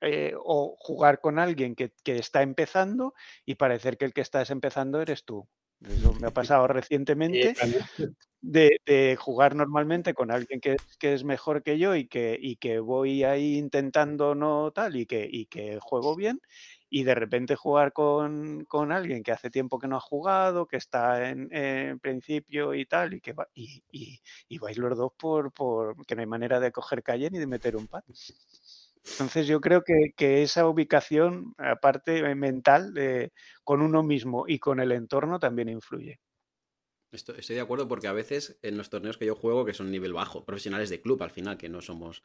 eh, o jugar con alguien que, que, está empezando y parecer que el que estás empezando eres tú. Eso me ha pasado recientemente de, de, jugar normalmente con alguien que, que, es mejor que yo y que, y que voy ahí intentando no tal y que, y que juego bien y de repente jugar con, con, alguien que hace tiempo que no ha jugado, que está en, principio y tal, y que va, y, y, y, vais los dos por, por que no hay manera de coger calle ni de meter un pat. Entonces yo creo que, que esa ubicación, aparte mental, de, con uno mismo y con el entorno también influye. Estoy, estoy de acuerdo porque a veces en los torneos que yo juego, que son nivel bajo, profesionales de club al final, que no somos...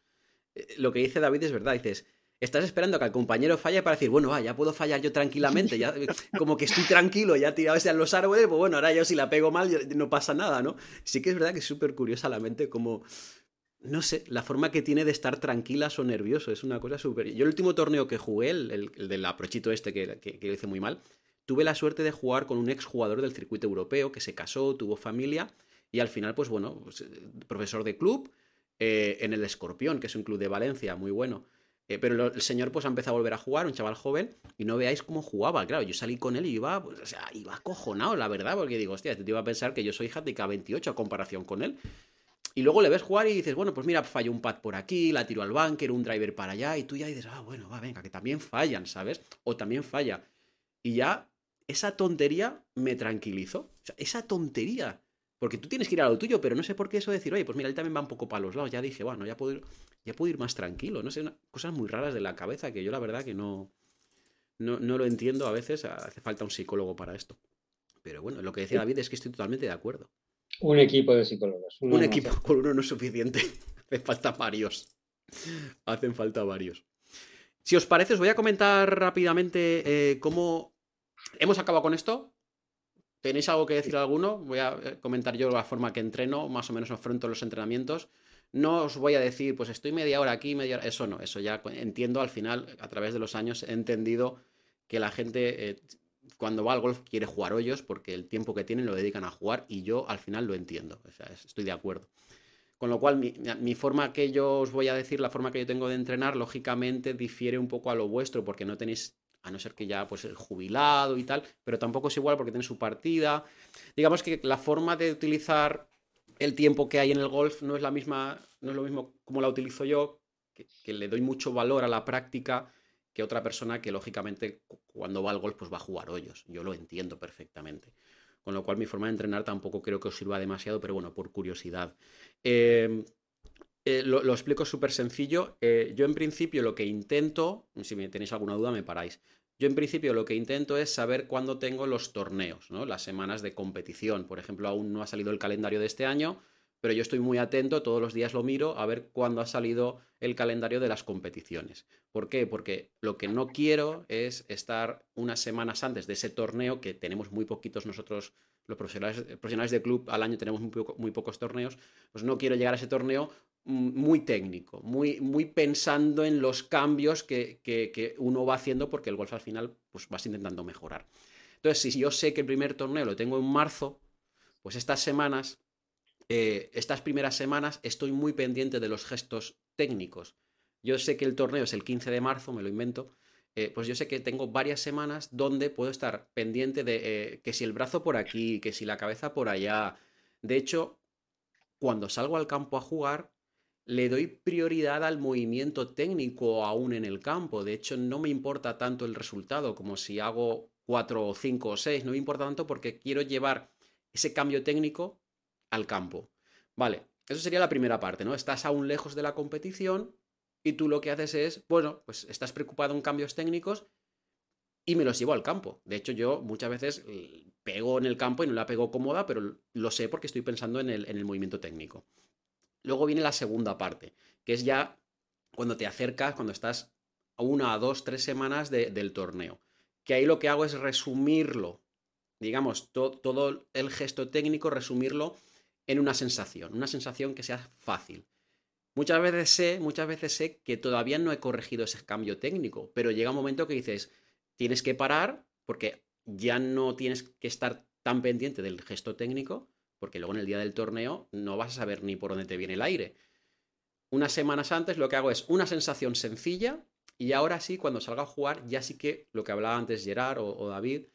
Eh, lo que dice David es verdad, dices, estás esperando que el compañero falle para decir, bueno, ya puedo fallar yo tranquilamente, ya como que estoy tranquilo, ya tirado en los árboles, pues bueno, ahora yo si la pego mal no pasa nada, ¿no? Sí que es verdad que es súper curiosa la mente como, no sé, la forma que tiene de estar tranquilas o nervioso, es una cosa súper... Yo el último torneo que jugué, el, el, el del aprochito este que, que, que hice muy mal, tuve la suerte de jugar con un exjugador del circuito europeo que se casó, tuvo familia y al final, pues bueno, pues, profesor de club eh, en el Escorpión, que es un club de Valencia muy bueno. Eh, pero el señor pues ha empezado a volver a jugar, un chaval joven, y no veáis cómo jugaba. Claro, yo salí con él y iba, pues, o sea, iba acojonado, la verdad, porque digo, hostia, te iba a pensar que yo soy handicap 28 a comparación con él. Y luego le ves jugar y dices, bueno, pues mira, falló un pad por aquí, la tiro al bunker, un driver para allá, y tú ya dices, ah, bueno, va, venga, que también fallan, ¿sabes? O también falla. Y ya esa tontería me tranquilizó. O sea, esa tontería. Porque tú tienes que ir a lo tuyo, pero no sé por qué eso decir, oye, pues mira, él también va un poco para los lados. Ya dije, bueno, ya puedo ir, ya puedo ir más tranquilo. No sé, una, cosas muy raras de la cabeza que yo la verdad que no, no, no lo entiendo a veces. Hace falta un psicólogo para esto. Pero bueno, lo que decía David es que estoy totalmente de acuerdo. Un equipo de psicólogos. Un equipo con uno no es suficiente. [laughs] Hacen falta varios. Hacen falta varios. Si os parece, os voy a comentar rápidamente eh, cómo hemos acabado con esto. ¿Tenéis algo que decir alguno? Voy a eh, comentar yo la forma que entreno, más o menos afronto los entrenamientos. No os voy a decir, pues estoy media hora aquí, media hora. Eso no, eso ya entiendo al final, a través de los años, he entendido que la gente eh, cuando va al golf quiere jugar hoyos porque el tiempo que tienen lo dedican a jugar y yo al final lo entiendo. O sea, estoy de acuerdo. Con lo cual, mi, forma que yo os voy a decir, la forma que yo tengo de entrenar, lógicamente difiere un poco a lo vuestro, porque no tenéis, a no ser que ya pues jubilado y tal, pero tampoco es igual porque tenéis su partida. Digamos que la forma de utilizar el tiempo que hay en el golf no es la misma, no es lo mismo como la utilizo yo, que, le doy mucho valor a la práctica que otra persona que lógicamente cuando va al golf pues va a jugar hoyos. Yo lo entiendo perfectamente. Con lo cual mi forma de entrenar tampoco creo que os sirva demasiado, pero bueno, por curiosidad. Em, eh, lo, explico súper sencillo. Eh, yo en principio lo que intento, si me tenéis alguna duda me paráis. Yo en principio lo que intento es saber cuándo tengo los torneos, ¿no? las semanas de competición. Por ejemplo, aún no ha salido el calendario de este año, pero yo estoy muy atento, todos los días lo miro a ver cuándo ha salido el calendario de las competiciones. ¿Por qué? Porque lo que no quiero es estar unas semanas antes de ese torneo, que tenemos muy poquitos nosotros, los profesionales, profesionales de club, al año tenemos muy, pocos torneos, pues no quiero llegar a ese torneo muy técnico, muy, muy pensando en los cambios que, que, uno va haciendo, porque el golf al final pues vas intentando mejorar. Entonces, si yo sé que el primer torneo lo tengo en marzo, pues estas semanas eh, estas primeras semanas estoy muy pendiente de los gestos técnicos. Yo sé que el torneo es el 15 de marzo, me lo invento. Eh, pues yo sé que tengo varias semanas donde puedo estar pendiente de eh, que si el brazo por aquí, que si la cabeza por allá. De hecho, cuando salgo al campo a jugar, le doy prioridad al movimiento técnico aún en el campo. De hecho, no me importa tanto el resultado como si hago 4 o 5 o 6. No me importa tanto porque quiero llevar ese cambio técnico al campo. Vale, eso sería la primera parte, ¿no? Estás aún lejos de la competición y tú lo que haces es, bueno, pues estás preocupado en cambios técnicos y me los llevo al campo. De hecho, yo muchas veces eh, pego en el campo y no la pego cómoda, pero lo sé porque estoy pensando en el, en el movimiento técnico. Luego viene la segunda parte, que es ya cuando te acercas, cuando estás a una, dos, tres semanas del torneo. Que ahí lo que hago es resumirlo, digamos, todo el gesto técnico, resumirlo en una sensación, una sensación que sea fácil. Muchas veces sé, muchas veces sé que todavía no he corregido ese cambio técnico, pero llega un momento que dices, tienes que parar porque ya no tienes que estar tan pendiente del gesto técnico, porque luego en el día del torneo no vas a saber ni por dónde te viene el aire. Unas semanas antes lo que hago es una sensación sencilla y ahora sí, cuando salga a jugar, ya sí que lo que hablaba antes Gerard o, David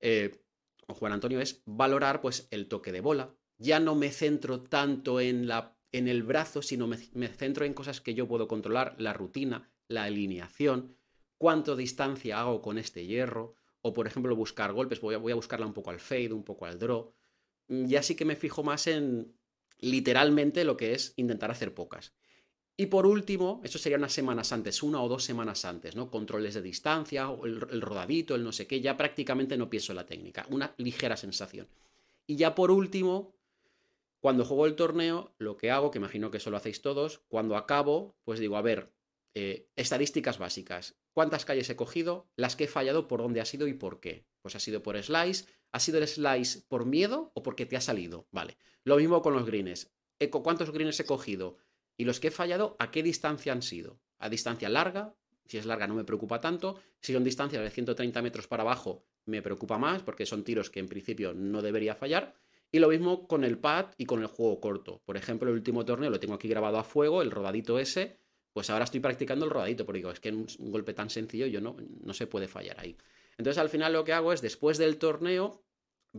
eh, o Juan Antonio es valorar pues el toque de bola, ya no me centro tanto en, la, en el brazo, sino me, centro en cosas que yo puedo controlar, la rutina, la alineación, cuánto distancia hago con este hierro, o por ejemplo buscar golpes, voy a, voy a buscarla un poco al fade, un poco al draw. Mm, ya sí que me fijo más en literalmente lo que es intentar hacer pocas. Y por último, eso sería unas semanas antes, una o dos semanas antes, ¿no? Controles de distancia, el, el rodadito, el no sé qué, ya prácticamente no pienso en la técnica, una ligera sensación. Y ya por último, cuando juego el torneo, lo que hago, que imagino que eso lo hacéis todos, cuando acabo, pues digo, a ver, eh, estadísticas básicas. ¿Cuántas calles he cogido? Las que he fallado, por dónde ha sido y por qué. Pues ha sido por slice. ¿Ha sido el slice por miedo o porque te ha salido? Vale. Lo mismo con los greens. ¿Cuántos greens he cogido? Y los que he fallado, ¿a qué distancia han sido? ¿A distancia larga? Si es larga no me preocupa tanto. Si son distancias de 130 metros para abajo, me preocupa más porque son tiros que en principio no debería fallar. Y lo mismo con el pad y con el juego corto. Por ejemplo, el último torneo lo tengo aquí grabado a fuego, el rodadito ese. Pues ahora estoy practicando el rodadito, porque digo, es que un golpe tan sencillo yo no, no se puede fallar ahí. Entonces al final lo que hago es, después del torneo,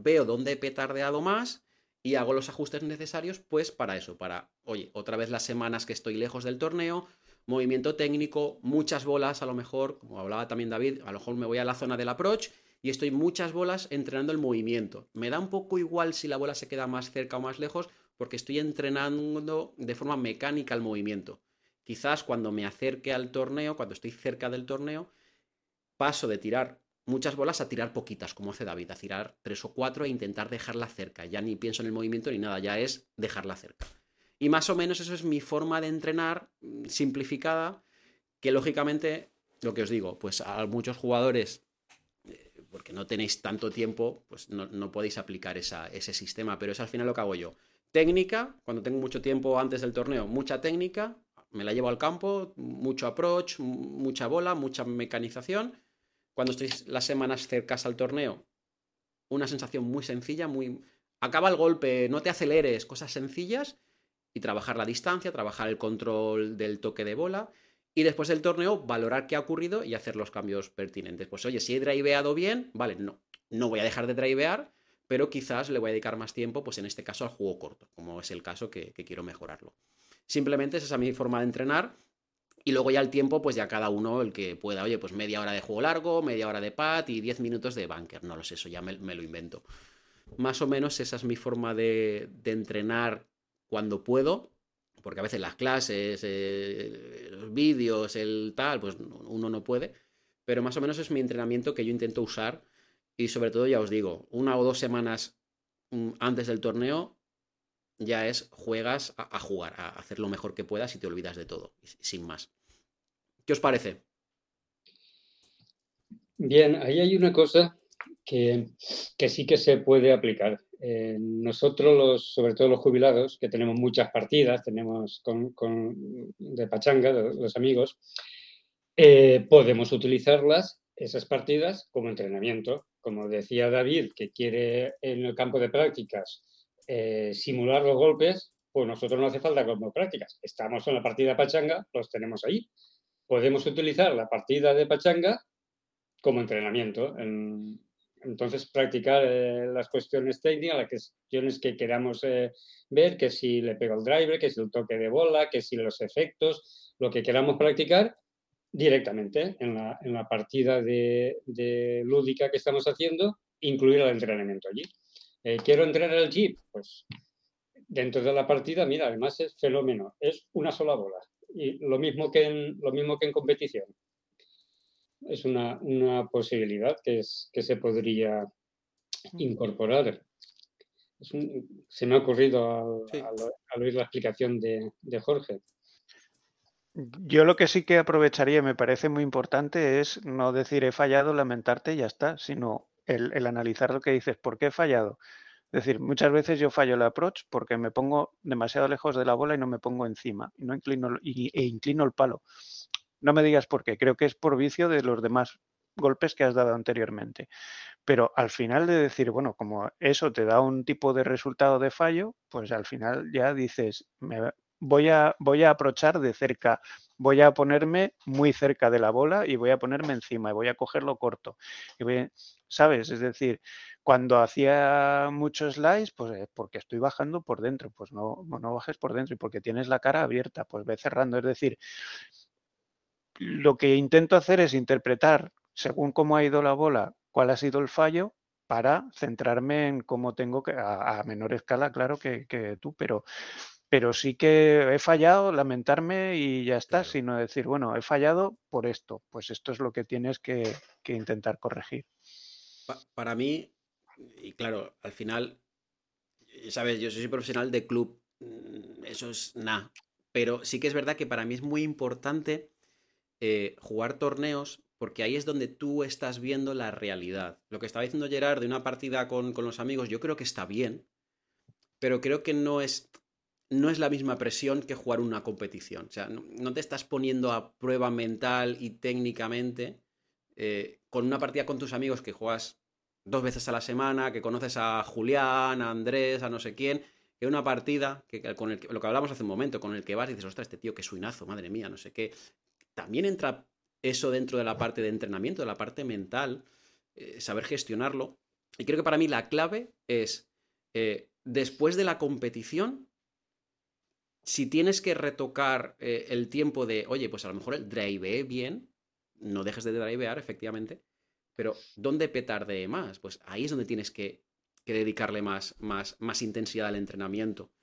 veo dónde he petardeado más y hago los ajustes necesarios, pues para eso, para, oye, otra vez las semanas que estoy lejos del torneo, movimiento técnico, muchas bolas, a lo mejor, como hablaba también David, a lo mejor me voy a la zona del approach y estoy muchas bolas entrenando el movimiento. Me da un poco igual si la bola se queda más cerca o más lejos porque estoy entrenando de forma mecánica el movimiento. Quizás cuando me acerque al torneo, cuando estoy cerca del torneo, paso de tirar muchas bolas a tirar poquitas, como hace David, a tirar tres o cuatro e intentar dejarla cerca. Ya ni pienso en el movimiento ni nada, ya es dejarla cerca. Y más o menos eso es mi forma de entrenar mm, simplificada, que lógicamente, lo que os digo, pues a muchos jugadores porque no tenéis tanto tiempo, pues no, podéis aplicar ese sistema, pero es al final lo que hago yo. Técnica, cuando tengo mucho tiempo antes del torneo, mucha técnica, me la llevo al campo, mucho approach, mucha bola, mucha mecanización. Cuando estoy las semanas cercas al torneo, una sensación muy sencilla, muy... Acaba el golpe, no te aceleres, cosas sencillas. y trabajar la distancia, trabajar el control del toque de bola y después del torneo valorar qué ha ocurrido y hacer los cambios pertinentes. Pues oye, si he driveado bien, vale, no, no voy a dejar de drivear, pero quizás le voy a dedicar más tiempo, pues en este caso al juego corto, como es el caso que, quiero mejorarlo. Simplemente esa es mi forma de entrenar y luego ya el tiempo, pues ya cada uno el que pueda, oye, pues media hora de juego largo, media hora de pat y 10 minutos de bunker, no lo sé, eso ya me, lo invento. Más o menos esa es mi forma de, entrenar cuando puedo, porque a veces las clases, eh, los vídeos, el tal, pues uno no puede, pero más o menos es mi entrenamiento que yo intento usar y sobre todo, ya os digo, una o dos semanas mm, antes del torneo ya es juegas a, jugar, a hacer lo mejor que puedas y te olvidas de todo, sin más. ¿Qué os parece? Bien, ahí hay una cosa que, sí que se puede aplicar. Eh, nosotros, los, sobre todo los jubilados, que tenemos muchas partidas, tenemos con, de pachanga, los amigos, eh, podemos utilizarlas, esas partidas, como entrenamiento como decía David, que quiere en el campo de prácticas eh, simular los golpes, pues nosotros no hace falta como prácticas. Estamos en la partida pachanga, los tenemos ahí. Podemos utilizar la partida de pachanga como entrenamiento. entonces, practicar eh, las cuestiones técnicas, las cuestiones que queramos eh, ver, que si le pego el driver, que si el toque de bola, que si los efectos, lo que queramos practicar, directamente en la, partida de, de, lúdica que estamos haciendo, incluir el entrenamiento allí. Eh, ¿Quiero entrenar el jeep? Pues dentro de la partida, mira, además es fenómeno, es una sola bola. Y lo mismo que en, lo mismo que en competición. Es una, una posibilidad que, es, que se podría incorporar. se me ha ocurrido al, oír la explicación de, de Jorge. Yo lo que sí que aprovecharía, me parece muy importante, es no decir he fallado, lamentarte y ya está, sino el, analizar lo que dices, ¿por qué he fallado? Es decir, muchas veces yo fallo el approach porque me pongo demasiado lejos de la bola y no me pongo encima y no inclino, e inclino el palo. No me digas por qué, creo que es por vicio de los demás golpes que has dado anteriormente. Pero al final de decir, bueno, como eso te da un tipo de resultado de fallo, pues al final ya dices, me, voy a, voy a aprovechar de cerca, voy a ponerme muy cerca de la bola y voy a ponerme encima y voy a cogerlo corto. ¿Sabes? Es decir, cuando hacía muchos slides, pues eh, porque estoy bajando por dentro, pues no, no bajes por dentro y porque tienes la cara abierta, pues ve cerrando. Es decir, lo que intento hacer es interpretar, según cómo ha ido la bola, cuál ha sido el fallo para centrarme en cómo tengo que, a, menor escala, claro que, tú, pero pero sí que he fallado, lamentarme y ya está, sino decir, bueno, he fallado por esto, pues esto es lo que tienes que, intentar corregir. para mí, y claro, al final, sabes, yo soy profesional de club, mm, eso es nada, pero sí que es verdad que para mí es muy importante eh, jugar torneos porque ahí es donde tú estás viendo la realidad. Lo que estaba diciendo Gerard de una partida con, con los amigos, yo creo que está bien, pero creo que no es no es la misma presión que jugar una competición. O sea, no, te estás poniendo a prueba mental y técnicamente eh, con una partida con tus amigos que juegas dos veces a la semana, que conoces a Julián, a Andrés, a no sé quién, que una partida, que, con el lo que hablamos hace un momento, con el que vas y dices, ostras, este tío, qué suinazo, madre mía, no sé qué. También entra eso dentro de la parte de entrenamiento, de la parte mental, eh, saber gestionarlo. Y creo que para mí la clave es, eh, después de la competición, si tienes que retocar eh, el tiempo de, oye, pues a lo mejor el drive bien, no dejes de drivear, efectivamente, pero ¿dónde petarde más? Pues ahí es donde tienes que, dedicarle más, más, más, intensidad al entrenamiento.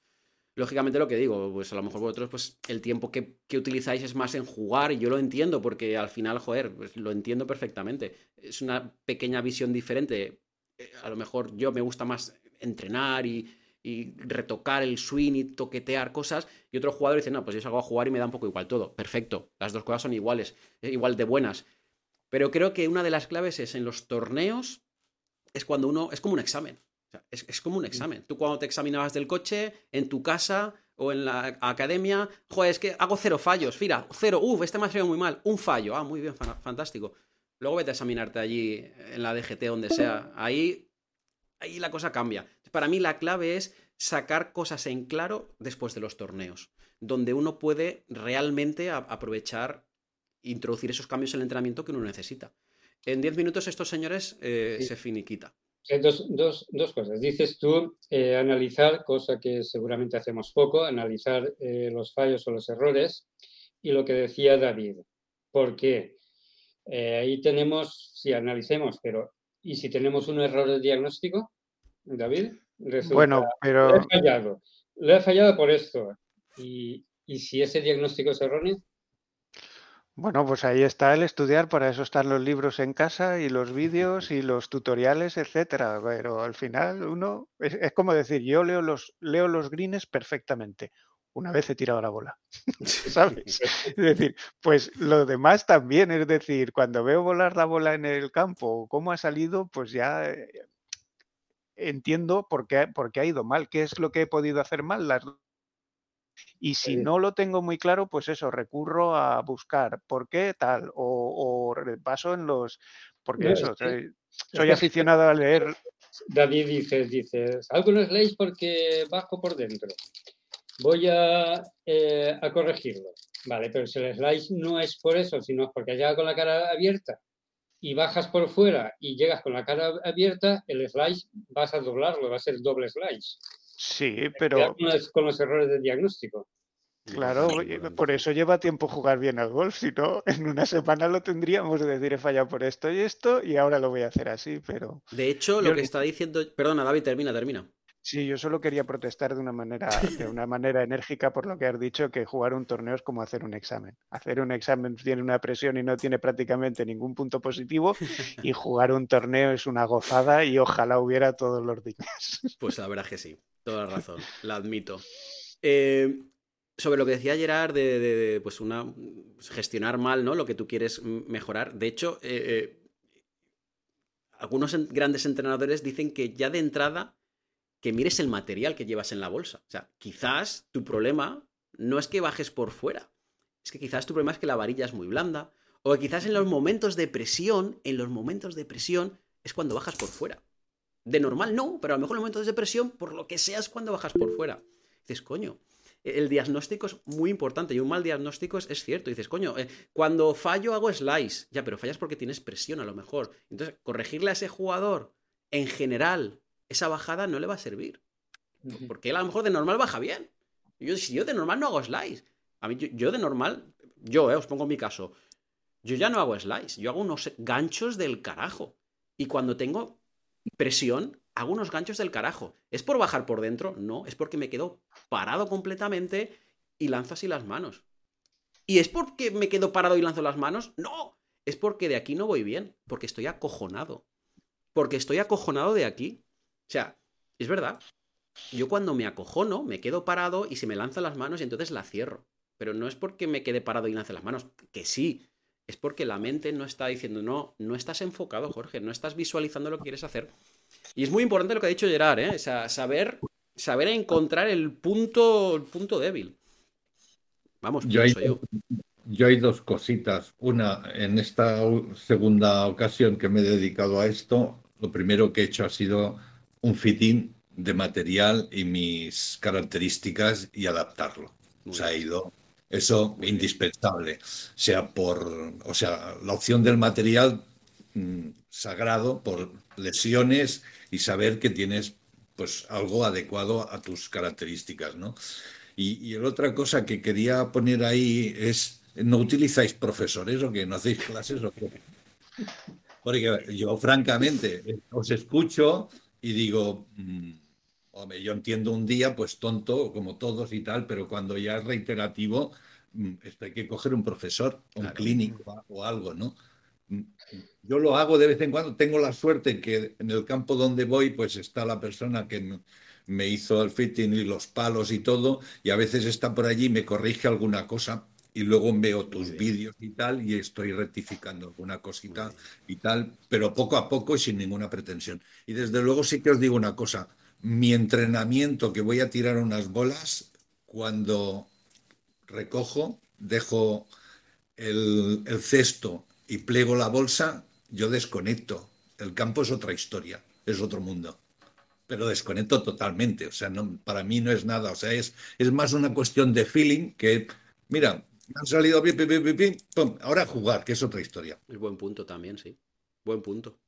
Lógicamente lo que digo, pues a lo mejor vosotros, pues el tiempo que, utilizáis es más en jugar y yo lo entiendo porque al final, joder, pues lo entiendo perfectamente. Es una pequeña visión diferente. Eh, a lo mejor yo me gusta más entrenar y, y retocar el swing y toquetear cosas, y otro jugador dice, no, pues yo salgo a jugar y me da un poco igual todo. Perfecto, las dos cosas son iguales, eh, igual de buenas. Pero creo que una de las claves es en los torneos, es cuando uno, es como un examen. es, como un examen. Tú cuando te examinabas del coche, en tu casa o en la academia, joder, es que hago cero fallos, mira, cero, uff, este me ha salido muy mal, un fallo, ah, muy bien, fantástico. Luego vete a examinarte allí en la DGT, donde sea. Ahí, ahí la cosa cambia para mí la clave es sacar cosas en claro después de los torneos, donde uno puede realmente aprovechar, introducir esos cambios en el entrenamiento que uno necesita. En 10 minutos estos señores eh, se finiquita. Dos, dos, dos, cosas. Dices tú eh, analizar, cosa que seguramente hacemos poco, analizar eh, los fallos o los errores. Y lo que decía David, ¿por qué? ahí tenemos, si analicemos, pero ¿y si tenemos un error de diagnóstico, David? bueno, pero... Le he fallado. Le he fallado por esto. ¿Y, y si ese diagnóstico es erróneo? Bueno, pues ahí está el estudiar, para eso están los libros en casa y los vídeos y los tutoriales, etcétera. Pero al final uno es, como decir, yo leo los leo los greens perfectamente. Una vez he tirado la bola, [laughs] ¿sabes? Es decir, pues lo demás también, es decir, cuando veo volar la bola en el campo, cómo ha salido, pues ya eh, entiendo por qué, por qué ha ido mal, qué es lo que he podido hacer mal, las y si no lo tengo muy claro, pues eso, recurro a buscar por qué tal, o, o repaso en los. Porque eso, soy, aficionado a leer. David dice, dices, algo no leéis porque bajo por dentro. Voy a, eh, a corregirlo. Vale, pero si el slice no es por eso, sino porque has llegado con la cara abierta y bajas por fuera y llegas con la cara abierta, el slice vas a doblarlo, va a ser doble slice. Sí, pero... Con los errores de diagnóstico. Claro, por eso lleva tiempo jugar bien al golf, si no, en una semana lo tendríamos de decir he fallado por esto y esto y ahora lo voy a hacer así, pero... De hecho, lo que está diciendo... Perdona, David, termina, termina. Sí, yo solo quería protestar de una manera, de una manera enérgica por lo que has dicho, que jugar un torneo es como hacer un examen. Hacer un examen tiene una presión y no tiene prácticamente ningún punto positivo, y [laughs] jugar un torneo es una gozada y ojalá hubiera todos los días. [laughs] Pues la verdad que sí. Toda la razón, la admito. Eh, sobre lo que decía Gerard de, pues una gestionar mal ¿no? lo que tú quieres mejorar. De hecho, eh, eh, algunos grandes entrenadores dicen que ya de entrada que mires el material que llevas en la bolsa. O sea, quizás tu problema no es que bajes por fuera. Es que quizás tu problema es que la varilla es muy blanda. O quizás en los momentos de presión, en los momentos de presión, es cuando bajas por fuera. De normal no, pero a lo mejor en momentos de depresión, por lo que sea, es cuando bajas por fuera. dices, coño, el diagnóstico es muy importante y un mal diagnóstico es, cierto. dices, coño, eh, cuando fallo hago slice. Ya, pero fallas porque tienes presión a lo mejor. Entonces, corregirle a ese jugador, en general, esa bajada no le va a servir. Porque él a lo mejor de normal baja bien. Yo, si yo de normal no hago slice. A mí, yo, de normal, yo, eh, os pongo mi caso. Yo ya no hago slice. Yo hago unos ganchos del carajo. Y cuando tengo presión, hago unos ganchos del carajo. ¿Es por bajar por dentro? No, es porque me quedo parado completamente y lanzo así las manos. ¿Y es porque me quedo parado y lanzo las manos? No, es porque de aquí no voy bien, porque estoy acojonado. Porque estoy acojonado de aquí. O sea, es verdad. Yo cuando me acojono, me quedo parado y se me lanzan las manos y entonces la cierro. Pero no es porque me quede parado y lance las manos, que sí, es porque la mente no está diciendo, no, no estás enfocado, Jorge, no estás visualizando lo que quieres hacer. Y es muy importante lo que ha dicho Gerard, ¿eh? saber, saber encontrar el punto, el punto débil. Vamos, yo hay, yo. hay dos cositas. Una, en esta segunda ocasión que me he dedicado a esto, lo primero que he hecho ha sido un fitting de material y mis características y adaptarlo. Se ha ido eso indispensable, sea por, o sea, la opción del material mm, sagrado por lesiones y saber que tienes pues algo adecuado a tus características, ¿no? Y, y la otra cosa que quería poner ahí es, ¿no utilizáis profesores o que no hacéis clases o qué? Porque yo francamente os escucho y digo, mm, Hombre, yo entiendo un día, pues tonto, como todos y tal, pero cuando ya es reiterativo, mm, esto hay que coger un profesor, un clínico o algo, ¿no? Mm, yo lo hago de vez en cuando, tengo la suerte que en el campo donde voy, pues está la persona que me hizo el fitting y los palos y todo, y a veces está por allí y me corrige alguna cosa, y luego veo tus vídeos y tal, y estoy rectificando alguna cosita y tal, pero poco a poco y sin ninguna pretensión. Y desde luego sí que os digo una cosa, mi entrenamiento que voy a tirar unas bolas, cuando recojo, dejo el, cesto y plego la bolsa, yo desconecto. El campo es otra historia, es otro mundo. pero desconecto totalmente. O sea, no, para mí no es nada. O sea, es, es más una cuestión de feeling que, mira, han salido bien, bien, bien, bien, pum, ahora jugar, que es otra historia. Es buen punto también, sí. Buen punto.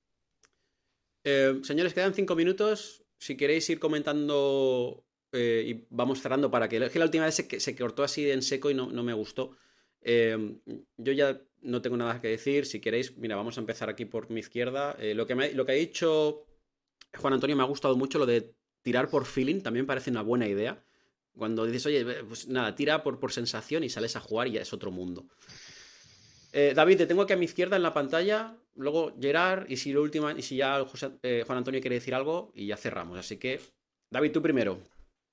Eh, señores, quedan cinco minutos. Si queréis ir comentando eh, y vamos cerrando para que... Es que la última vez se, cortó así en seco y no, no me gustó. Eh, yo ya no tengo nada que decir. Si queréis, mira, vamos a empezar aquí por mi izquierda. Lo, que lo que ha dicho Juan Antonio me ha gustado mucho, lo de tirar por feeling, también parece una buena idea. Cuando dices, oye, pues nada, tira por, por sensación y sales a jugar y ya es otro mundo. Eh, David, te tengo aquí a mi izquierda en la pantalla. Luego Gerard, y si, lo última, y si ya eh, Juan Antonio quiere decir algo, y ya cerramos. Así que, David, tú primero.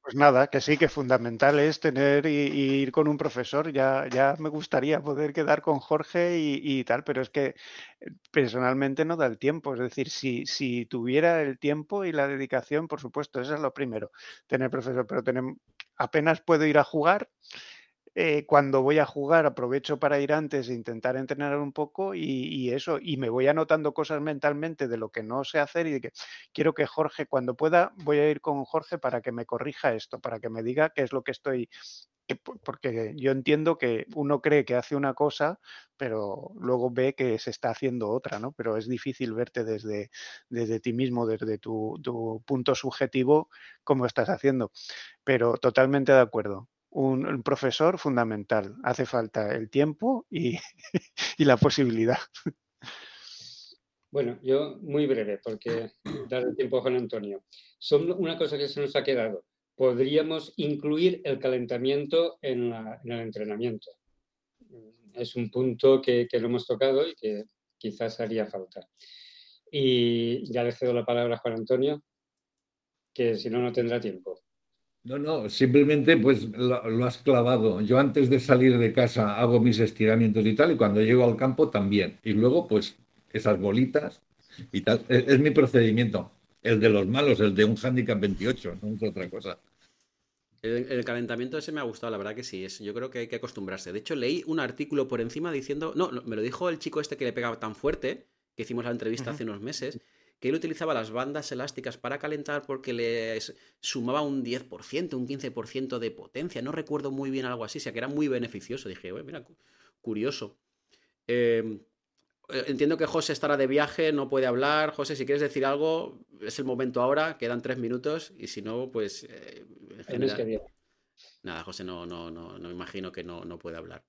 Pues nada, que sí, que fundamental es tener y, ir con un profesor. Ya, ya me gustaría poder quedar con Jorge y, y tal, pero es que eh, personalmente no da el tiempo. Es decir, si, si tuviera el tiempo y la dedicación, por supuesto, eso es lo primero, tener profesor, pero tenemos, apenas puedo ir a jugar. Eh, cuando voy a jugar aprovecho para ir antes e intentar entrenar un poco y, y, eso, y me voy anotando cosas mentalmente de lo que no sé hacer y de que quiero que Jorge, cuando pueda, voy a ir con Jorge para que me corrija esto, para que me diga qué es lo que estoy, porque yo entiendo que uno cree que hace una cosa, pero luego ve que se está haciendo otra, ¿no? Pero es difícil verte desde, desde ti mismo, desde tu, tu punto subjetivo, cómo estás haciendo. Pero totalmente de acuerdo un, un, profesor fundamental. Hace falta el tiempo y, [laughs] y, la posibilidad. Bueno, yo muy breve, porque [clears throat] dar el tiempo a Juan Antonio. Son una cosa que se nos ha quedado. Podríamos incluir el calentamiento en, el entrenamiento. Es un punto que, que, lo hemos tocado y que quizás haría falta. Y ya le cedo la palabra a Juan Antonio, que si no, no tendrá tiempo. No, no, simplemente pues lo, has clavado. Yo antes de salir de casa hago mis estiramientos y tal, y cuando llego al campo también. Y luego pues esas bolitas y tal. Es mi procedimiento. El de los malos, el de un handicap 28, no es otra cosa. El, el, calentamiento ese me ha gustado, la verdad que sí. Es, yo creo que hay que acostumbrarse. De hecho, leí un artículo por encima diciendo. No, me lo dijo el chico este que le pegaba tan fuerte, que hicimos la entrevista uh -huh. hace unos meses, que él utilizaba las bandas elásticas para calentar porque le sumaba un 10%, un 15% de potencia. No recuerdo muy bien algo así, o sea que era muy beneficioso. Dije, mira, curioso. Eh, entiendo que José estará de viaje, no puede hablar. José, si quieres decir algo, es el momento ahora, quedan tres minutos y si no, pues... Eh, en general... Nada, José, no, no, no, no imagino que no, no puede hablar.